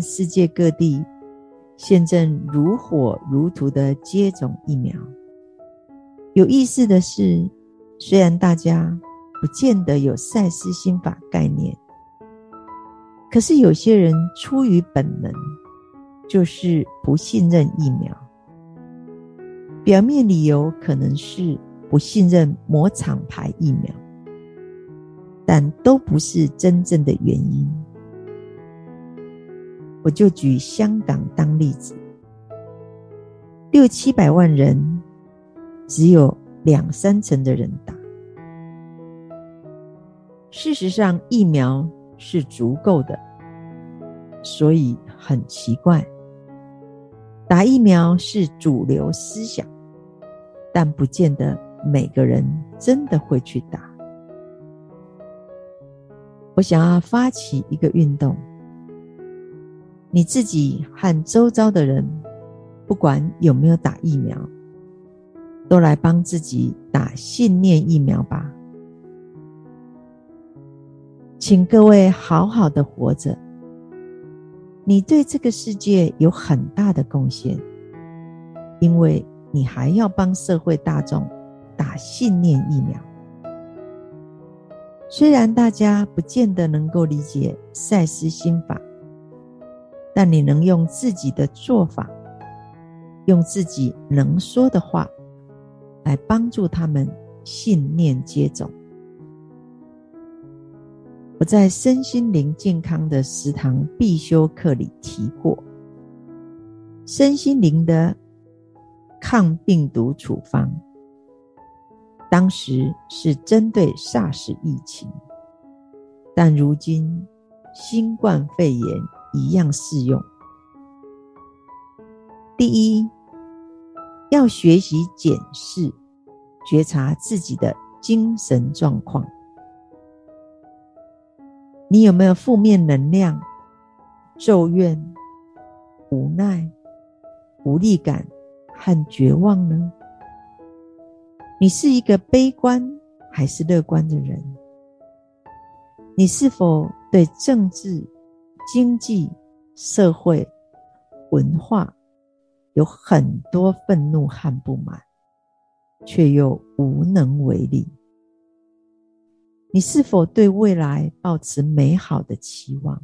世界各地现正如火如荼的接种疫苗。有意思的是，虽然大家不见得有赛斯心法概念，可是有些人出于本能，就是不信任疫苗。表面理由可能是不信任某厂牌疫苗，但都不是真正的原因。我就举香港当例子，六七百万人，只有两三成的人打。事实上，疫苗是足够的，所以很奇怪，打疫苗是主流思想，但不见得每个人真的会去打。我想要发起一个运动。你自己和周遭的人，不管有没有打疫苗，都来帮自己打信念疫苗吧。请各位好好的活着。你对这个世界有很大的贡献，因为你还要帮社会大众打信念疫苗。虽然大家不见得能够理解赛斯心法。但你能用自己的做法，用自己能说的话，来帮助他们信念接种。我在身心灵健康的食堂必修课里提过，身心灵的抗病毒处方，当时是针对 SARS 疫情，但如今新冠肺炎。一样适用。第一，要学习检视、觉察自己的精神状况。你有没有负面能量、咒怨、无奈、无力感和绝望呢？你是一个悲观还是乐观的人？你是否对政治？经济、社会、文化有很多愤怒和不满，却又无能为力。你是否对未来抱持美好的期望？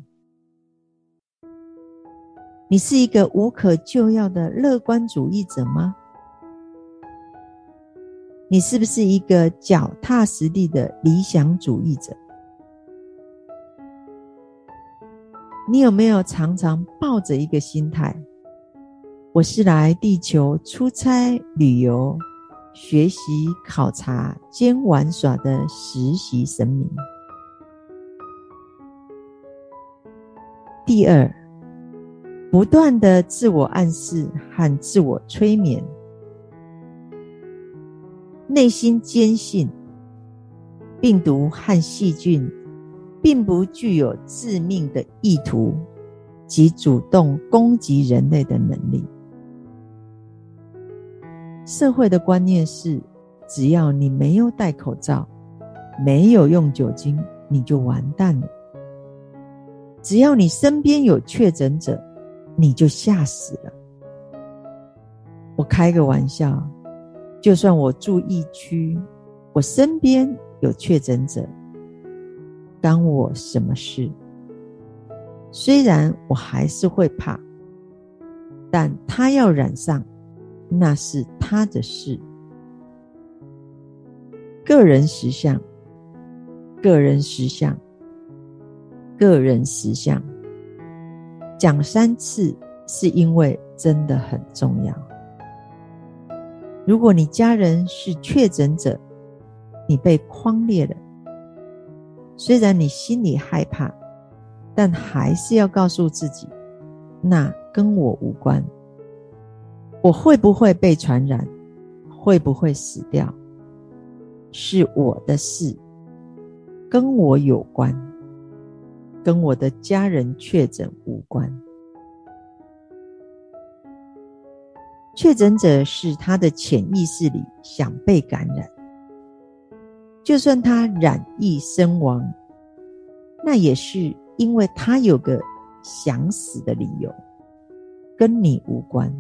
你是一个无可救药的乐观主义者吗？你是不是一个脚踏实地的理想主义者？你有没有常常抱着一个心态：我是来地球出差、旅游、学习、考察兼玩耍的实习神明？第二，不断的自我暗示和自我催眠。内心坚信，病毒和细菌并不具有致命的意图及主动攻击人类的能力。社会的观念是，只要你没有戴口罩，没有用酒精，你就完蛋了；只要你身边有确诊者，你就吓死了。我开个玩笑。就算我住疫区，我身边有确诊者，干我什么事？虽然我还是会怕，但他要染上，那是他的事。个人实相，个人实相，个人实相，讲三次是因为真的很重要。如果你家人是确诊者，你被框列了，虽然你心里害怕，但还是要告诉自己，那跟我无关。我会不会被传染，会不会死掉，是我的事，跟我有关，跟我的家人确诊无关。确诊者是他的潜意识里想被感染，就算他染疫身亡，那也是因为他有个想死的理由，跟你无关。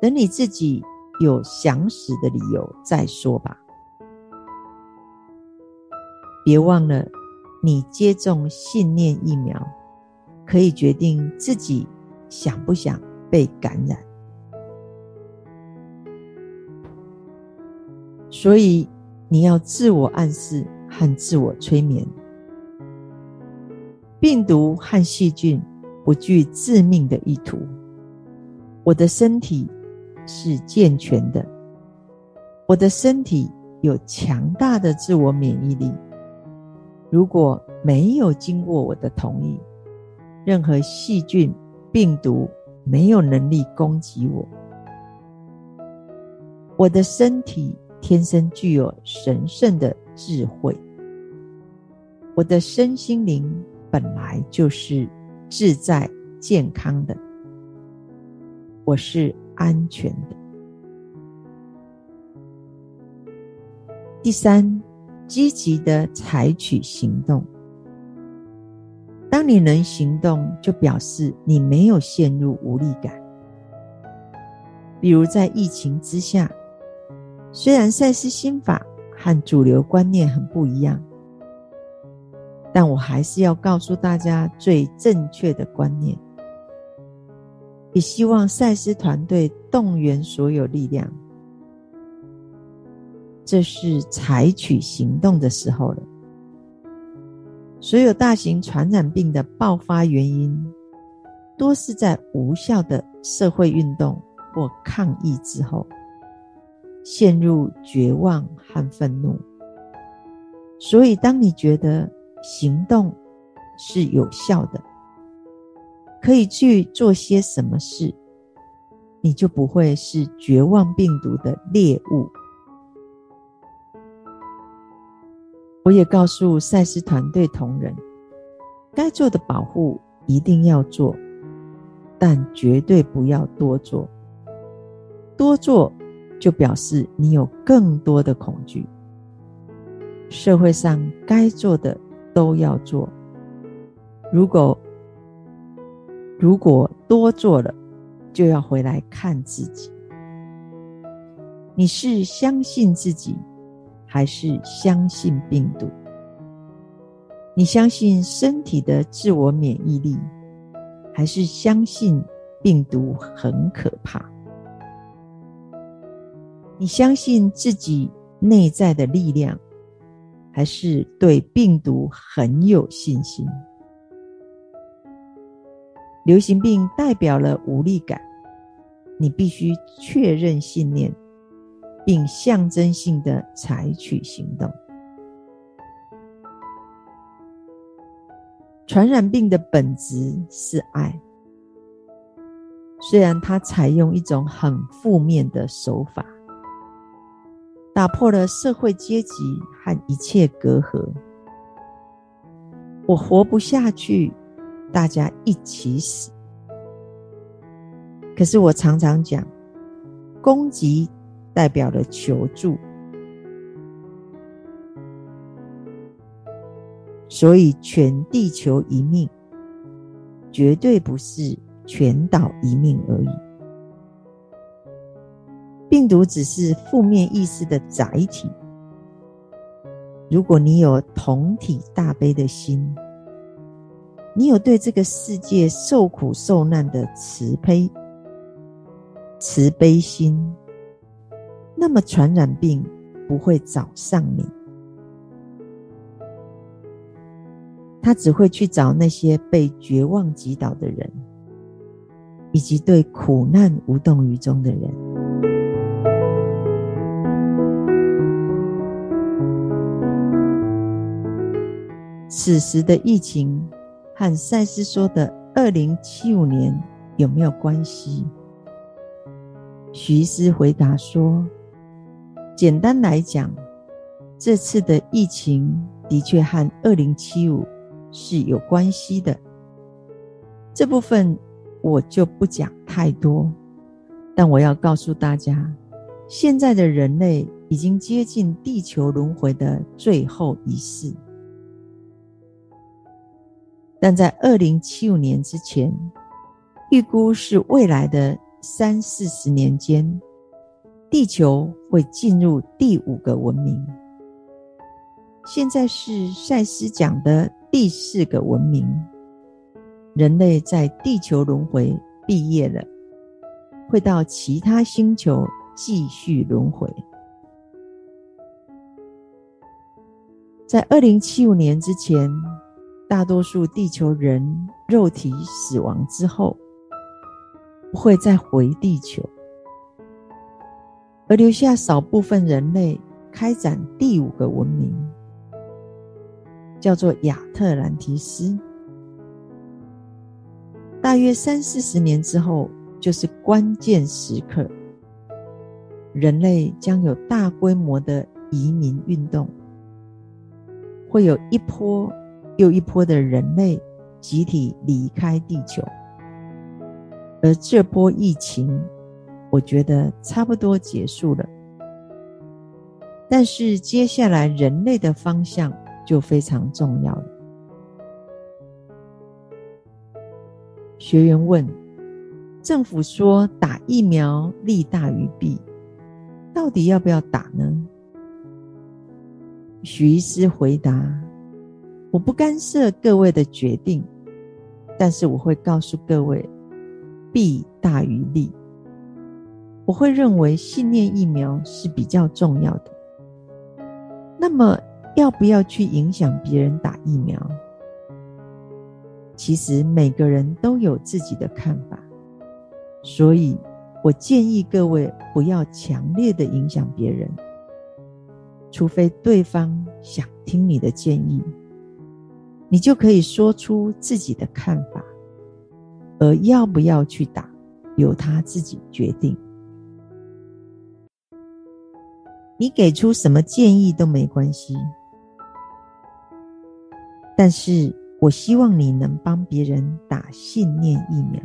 等你自己有想死的理由再说吧。别忘了，你接种信念疫苗，可以决定自己想不想被感染。所以，你要自我暗示和自我催眠。病毒和细菌不具致命的意图。我的身体是健全的，我的身体有强大的自我免疫力。如果没有经过我的同意，任何细菌、病毒没有能力攻击我。我的身体。天生具有神圣的智慧，我的身心灵本来就是自在健康的，我是安全的。第三，积极的采取行动。当你能行动，就表示你没有陷入无力感。比如在疫情之下。虽然赛斯心法和主流观念很不一样，但我还是要告诉大家最正确的观念。也希望赛斯团队动员所有力量，这是采取行动的时候了。所有大型传染病的爆发原因，多是在无效的社会运动或抗议之后。陷入绝望和愤怒，所以当你觉得行动是有效的，可以去做些什么事，你就不会是绝望病毒的猎物。我也告诉赛斯团队同仁，该做的保护一定要做，但绝对不要多做，多做。就表示你有更多的恐惧。社会上该做的都要做，如果如果多做了，就要回来看自己。你是相信自己，还是相信病毒？你相信身体的自我免疫力，还是相信病毒很可怕？你相信自己内在的力量，还是对病毒很有信心？流行病代表了无力感，你必须确认信念，并象征性的采取行动。传染病的本质是爱，虽然它采用一种很负面的手法，打破了社会阶级和一切隔阂。我活不下去，大家一起死。可是我常常讲，攻击代表了求助。所以，全地球一命，绝对不是全岛一命而已。病毒只是负面意识的载体。如果你有同体大悲的心，你有对这个世界受苦受难的慈悲、慈悲心，那么传染病不会找上你。他只会去找那些被绝望击倒的人，以及对苦难无动于衷的人。此时的疫情和赛斯说的二零七五年有没有关系？徐斯回答说：“简单来讲，这次的疫情的确和二零七五。”是有关系的，这部分我就不讲太多。但我要告诉大家，现在的人类已经接近地球轮回的最后一世。但在二零七五年之前，预估是未来的三四十年间，地球会进入第五个文明。现在是赛斯讲的。第四个文明，人类在地球轮回毕业了，会到其他星球继续轮回。在二零七五年之前，大多数地球人肉体死亡之后，不会再回地球，而留下少部分人类开展第五个文明。叫做亚特兰提斯。大约三四十年之后，就是关键时刻，人类将有大规模的移民运动，会有一波又一波的人类集体离开地球。而这波疫情，我觉得差不多结束了，但是接下来人类的方向。就非常重要了。学员问：政府说打疫苗利大于弊，到底要不要打呢？许医师回答：我不干涉各位的决定，但是我会告诉各位，弊大于利。我会认为信念疫苗是比较重要的。那么。要不要去影响别人打疫苗？其实每个人都有自己的看法，所以我建议各位不要强烈的影响别人，除非对方想听你的建议，你就可以说出自己的看法，而要不要去打，由他自己决定。你给出什么建议都没关系。但是我希望你能帮别人打信念疫苗。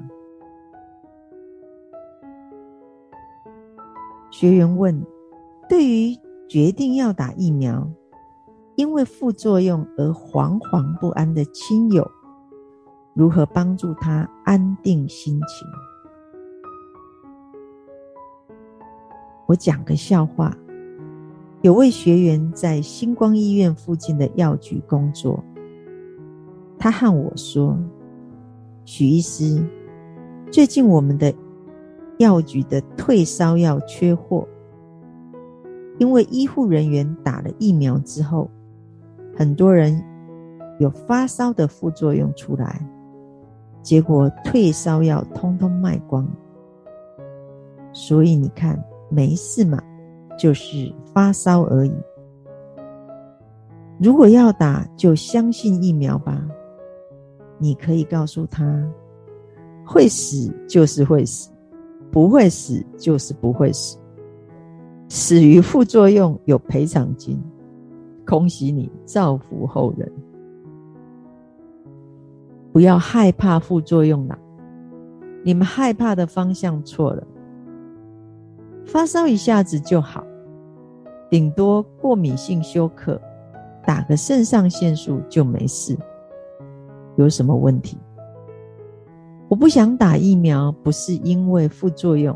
学员问：对于决定要打疫苗，因为副作用而惶惶不安的亲友，如何帮助他安定心情？我讲个笑话：有位学员在星光医院附近的药局工作。他和我说：“许医师，最近我们的药局的退烧药缺货，因为医护人员打了疫苗之后，很多人有发烧的副作用出来，结果退烧药通通卖光。所以你看，没事嘛，就是发烧而已。如果要打，就相信疫苗吧。你可以告诉他，会死就是会死，不会死就是不会死。死于副作用有赔偿金，恭喜你造福后人。不要害怕副作用啦，你们害怕的方向错了。发烧一下子就好，顶多过敏性休克，打个肾上腺素就没事。有什么问题？我不想打疫苗，不是因为副作用，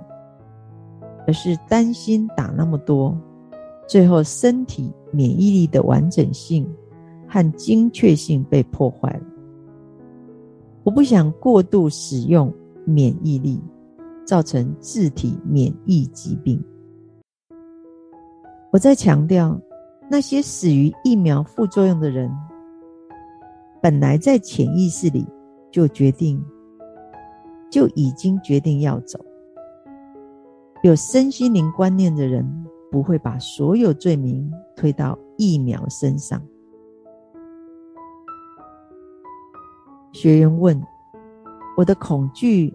而是担心打那么多，最后身体免疫力的完整性和精确性被破坏了。我不想过度使用免疫力，造成自体免疫疾病。我在强调，那些死于疫苗副作用的人。本来在潜意识里就决定，就已经决定要走。有身心灵观念的人不会把所有罪名推到疫苗身上。学员问：“我的恐惧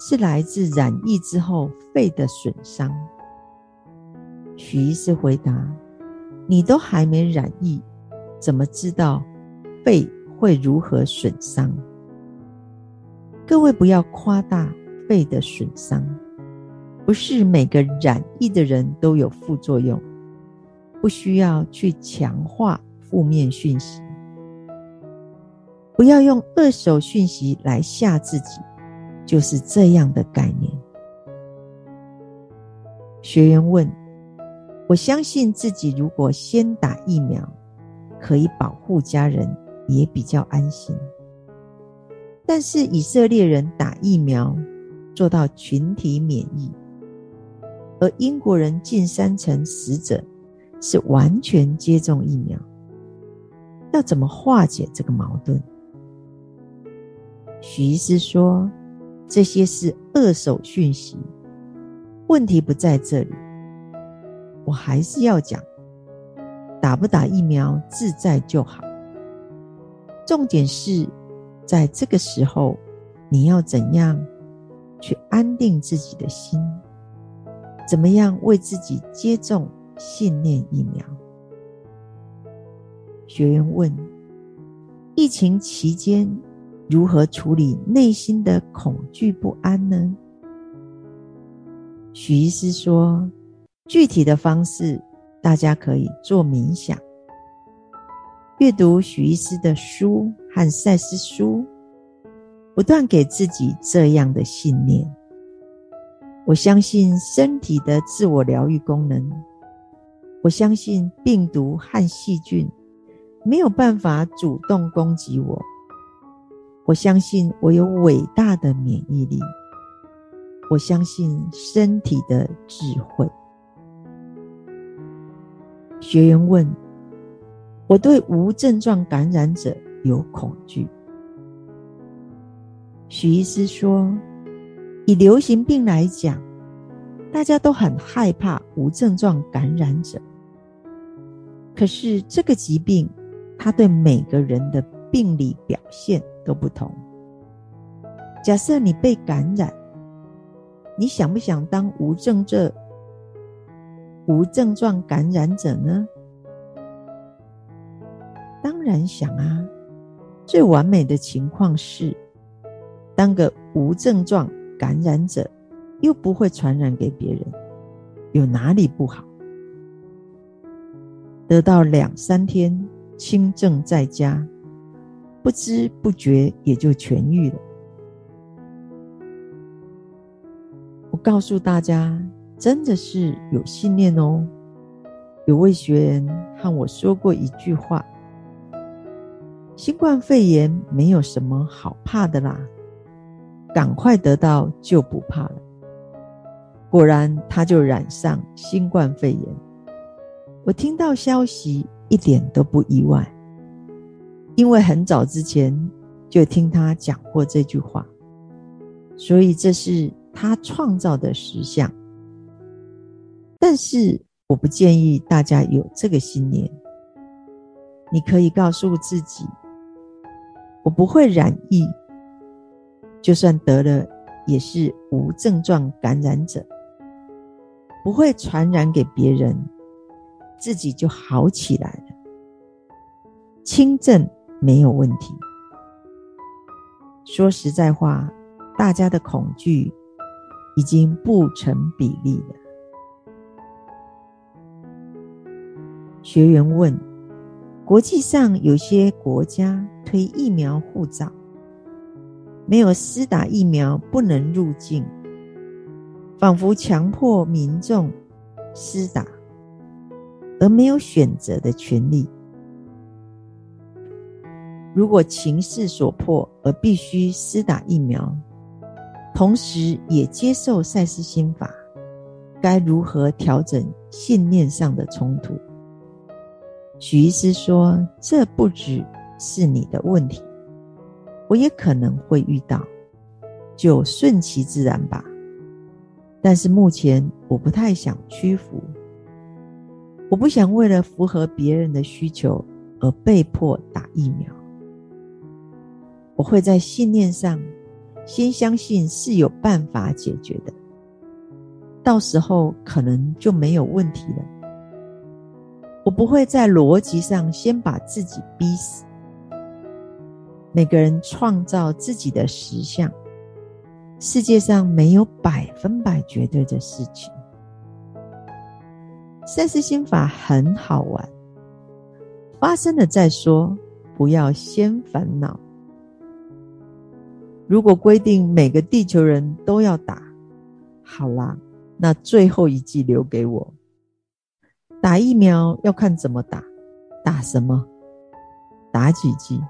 是来自染疫之后肺的损伤？”许医师回答：“你都还没染疫，怎么知道肺？”会如何损伤？各位不要夸大肺的损伤，不是每个染疫的人都有副作用，不需要去强化负面讯息，不要用二手讯息来吓自己，就是这样的概念。学员问：我相信自己，如果先打疫苗，可以保护家人。也比较安心，但是以色列人打疫苗做到群体免疫，而英国人近三成死者是完全接种疫苗，要怎么化解这个矛盾？许医师说，这些是二手讯息，问题不在这里。我还是要讲，打不打疫苗自在就好。重点是，在这个时候，你要怎样去安定自己的心？怎么样为自己接种信念疫苗？学员问：疫情期间如何处理内心的恐惧不安呢？许医师说：具体的方式，大家可以做冥想。阅读许医师的书和赛斯书，不断给自己这样的信念：我相信身体的自我疗愈功能，我相信病毒和细菌没有办法主动攻击我，我相信我有伟大的免疫力，我相信身体的智慧。学员问。我对无症状感染者有恐惧。许医师说，以流行病来讲，大家都很害怕无症状感染者。可是这个疾病，它对每个人的病理表现都不同。假设你被感染，你想不想当无症状无症状感染者呢？当然想啊，最完美的情况是当个无症状感染者，又不会传染给别人，有哪里不好？得到两三天轻症在家，不知不觉也就痊愈了。我告诉大家，真的是有信念哦。有位学员和我说过一句话。新冠肺炎没有什么好怕的啦，赶快得到就不怕了。果然，他就染上新冠肺炎。我听到消息一点都不意外，因为很早之前就听他讲过这句话，所以这是他创造的实相。但是，我不建议大家有这个信念。你可以告诉自己：我不会染疫，就算得了，也是无症状感染者，不会传染给别人。自己就好起来了，轻症没有问题。说实在话，大家的恐惧已经不成比例了。学员问：国际上有些国家推疫苗护照，没有施打疫苗不能入境，仿佛强迫民众施打。而没有选择的权利。如果情势所迫而必须施打疫苗，同时也接受赛斯心法，该如何调整信念上的冲突？许医师说：“这不只是你的问题，我也可能会遇到，就顺其自然吧。但是目前我不太想屈服。”我不想为了符合别人的需求而被迫打疫苗。我会在信念上先相信是有办法解决的，到时候可能就没有问题了。我不会在逻辑上先把自己逼死。每个人创造自己的实相，世界上没有百分百绝对的事情。赛斯心法很好玩，发生了再说，不要先烦恼。如果规定每个地球人都要打，好啦，那最后一剂留给我。打疫苗要看怎么打，打什么，打几剂。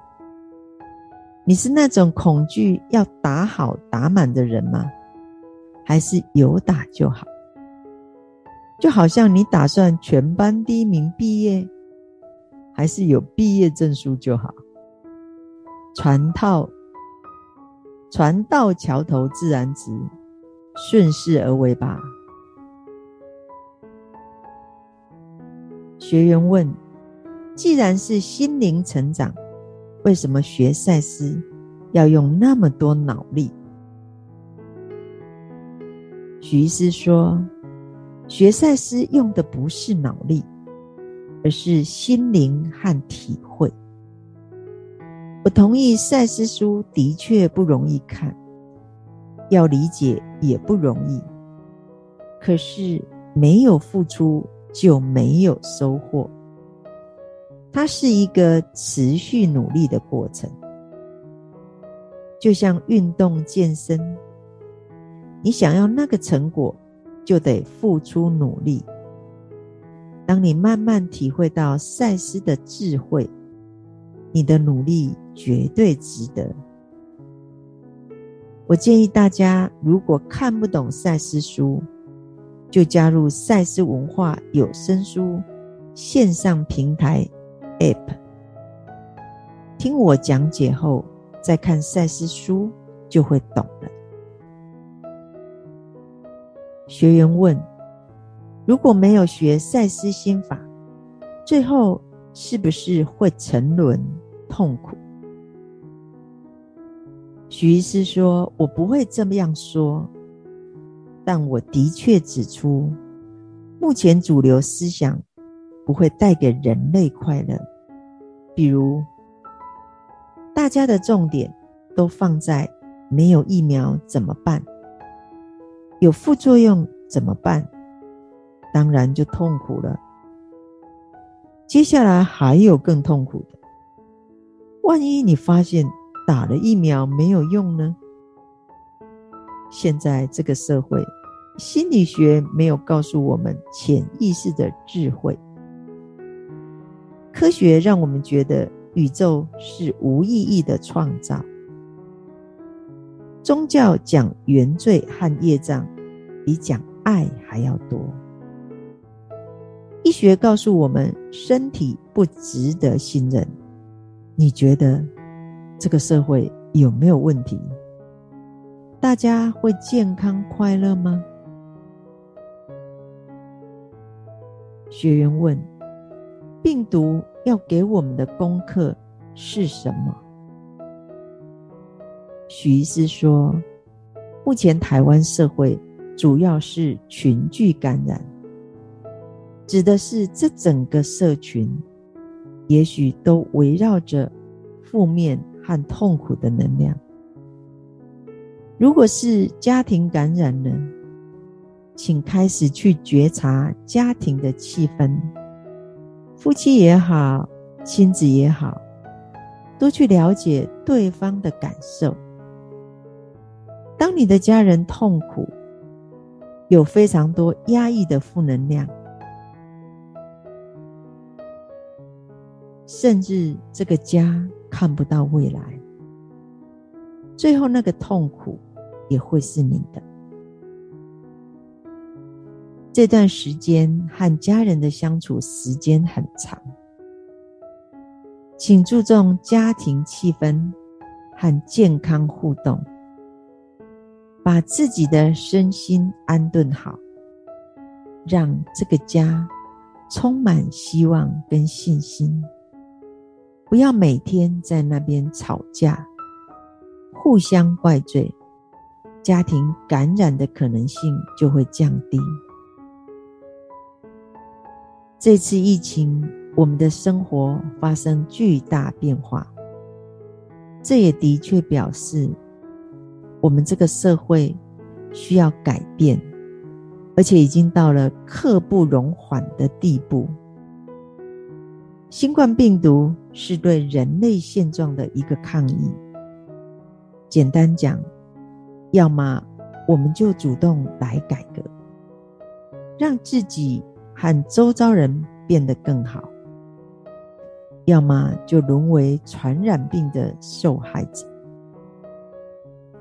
你是那种恐惧要打好打满的人吗？还是有打就好？就好像你打算全班第一名毕业，还是有毕业证书就好。船到船到桥头自然直，顺势而为吧。学员问：既然是心灵成长，为什么学赛斯要用那么多脑力？徐医师说。学赛斯用的不是脑力，而是心灵和体会。我同意，赛斯书的确不容易看，要理解也不容易。可是没有付出就没有收获，它是一个持续努力的过程，就像运动健身，你想要那个成果。就得付出努力。当你慢慢体会到赛斯的智慧，你的努力绝对值得。我建议大家，如果看不懂赛斯书，就加入赛斯文化有声书线上平台 App，听我讲解后再看赛斯书，就会懂了。学员问：“如果没有学赛斯心法，最后是不是会沉沦痛苦？”徐医师说：“我不会这么样说，但我的确指出，目前主流思想不会带给人类快乐。比如，大家的重点都放在没有疫苗怎么办。”有副作用怎么办？当然就痛苦了。接下来还有更痛苦的，万一你发现打了疫苗没有用呢？现在这个社会，心理学没有告诉我们潜意识的智慧，科学让我们觉得宇宙是无意义的创造。宗教讲原罪和业障，比讲爱还要多。医学告诉我们，身体不值得信任。你觉得这个社会有没有问题？大家会健康快乐吗？学员问：病毒要给我们的功课是什么？许医师说：目前台湾社会主要是群聚感染。指的是这整个社群，也许都围绕着负面和痛苦的能量。如果是家庭感染呢？请开始去觉察家庭的气氛，夫妻也好，亲子也好，多去了解对方的感受。当你的家人痛苦，有非常多压抑的负能量。甚至这个家看不到未来，最后那个痛苦也会是你的。这段时间和家人的相处时间很长，请注重家庭气氛和健康互动，把自己的身心安顿好，让这个家充满希望跟信心。不要每天在那边吵架，互相怪罪，家庭感染的可能性就会降低。这次疫情，我们的生活发生巨大变化，这也的确表示我们这个社会需要改变，而且已经到了刻不容缓的地步。新冠病毒是对人类现状的一个抗议。简单讲，要么我们就主动来改革，让自己和周遭人变得更好；要么就沦为传染病的受害者。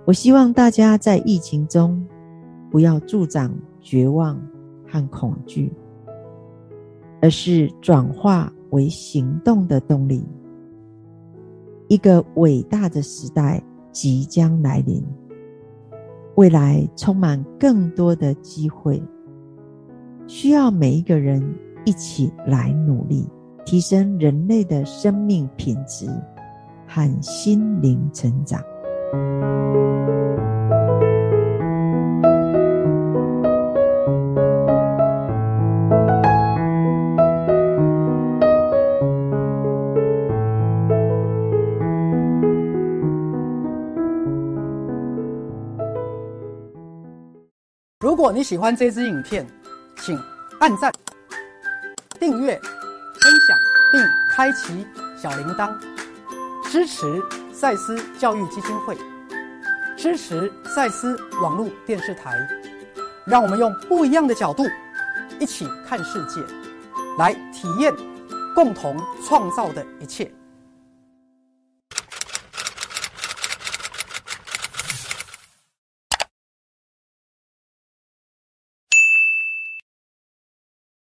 我希望大家在疫情中不要助长绝望和恐惧，而是转化。为行动的动力。一个伟大的时代即将来临，未来充满更多的机会，需要每一个人一起来努力，提升人类的生命品质和心灵成长。如果你喜欢这支影片，请按赞、订阅、分享，并开启小铃铛，支持赛思教育基金会，支持赛思网络电视台，让我们用不一样的角度一起看世界，来体验共同创造的一切。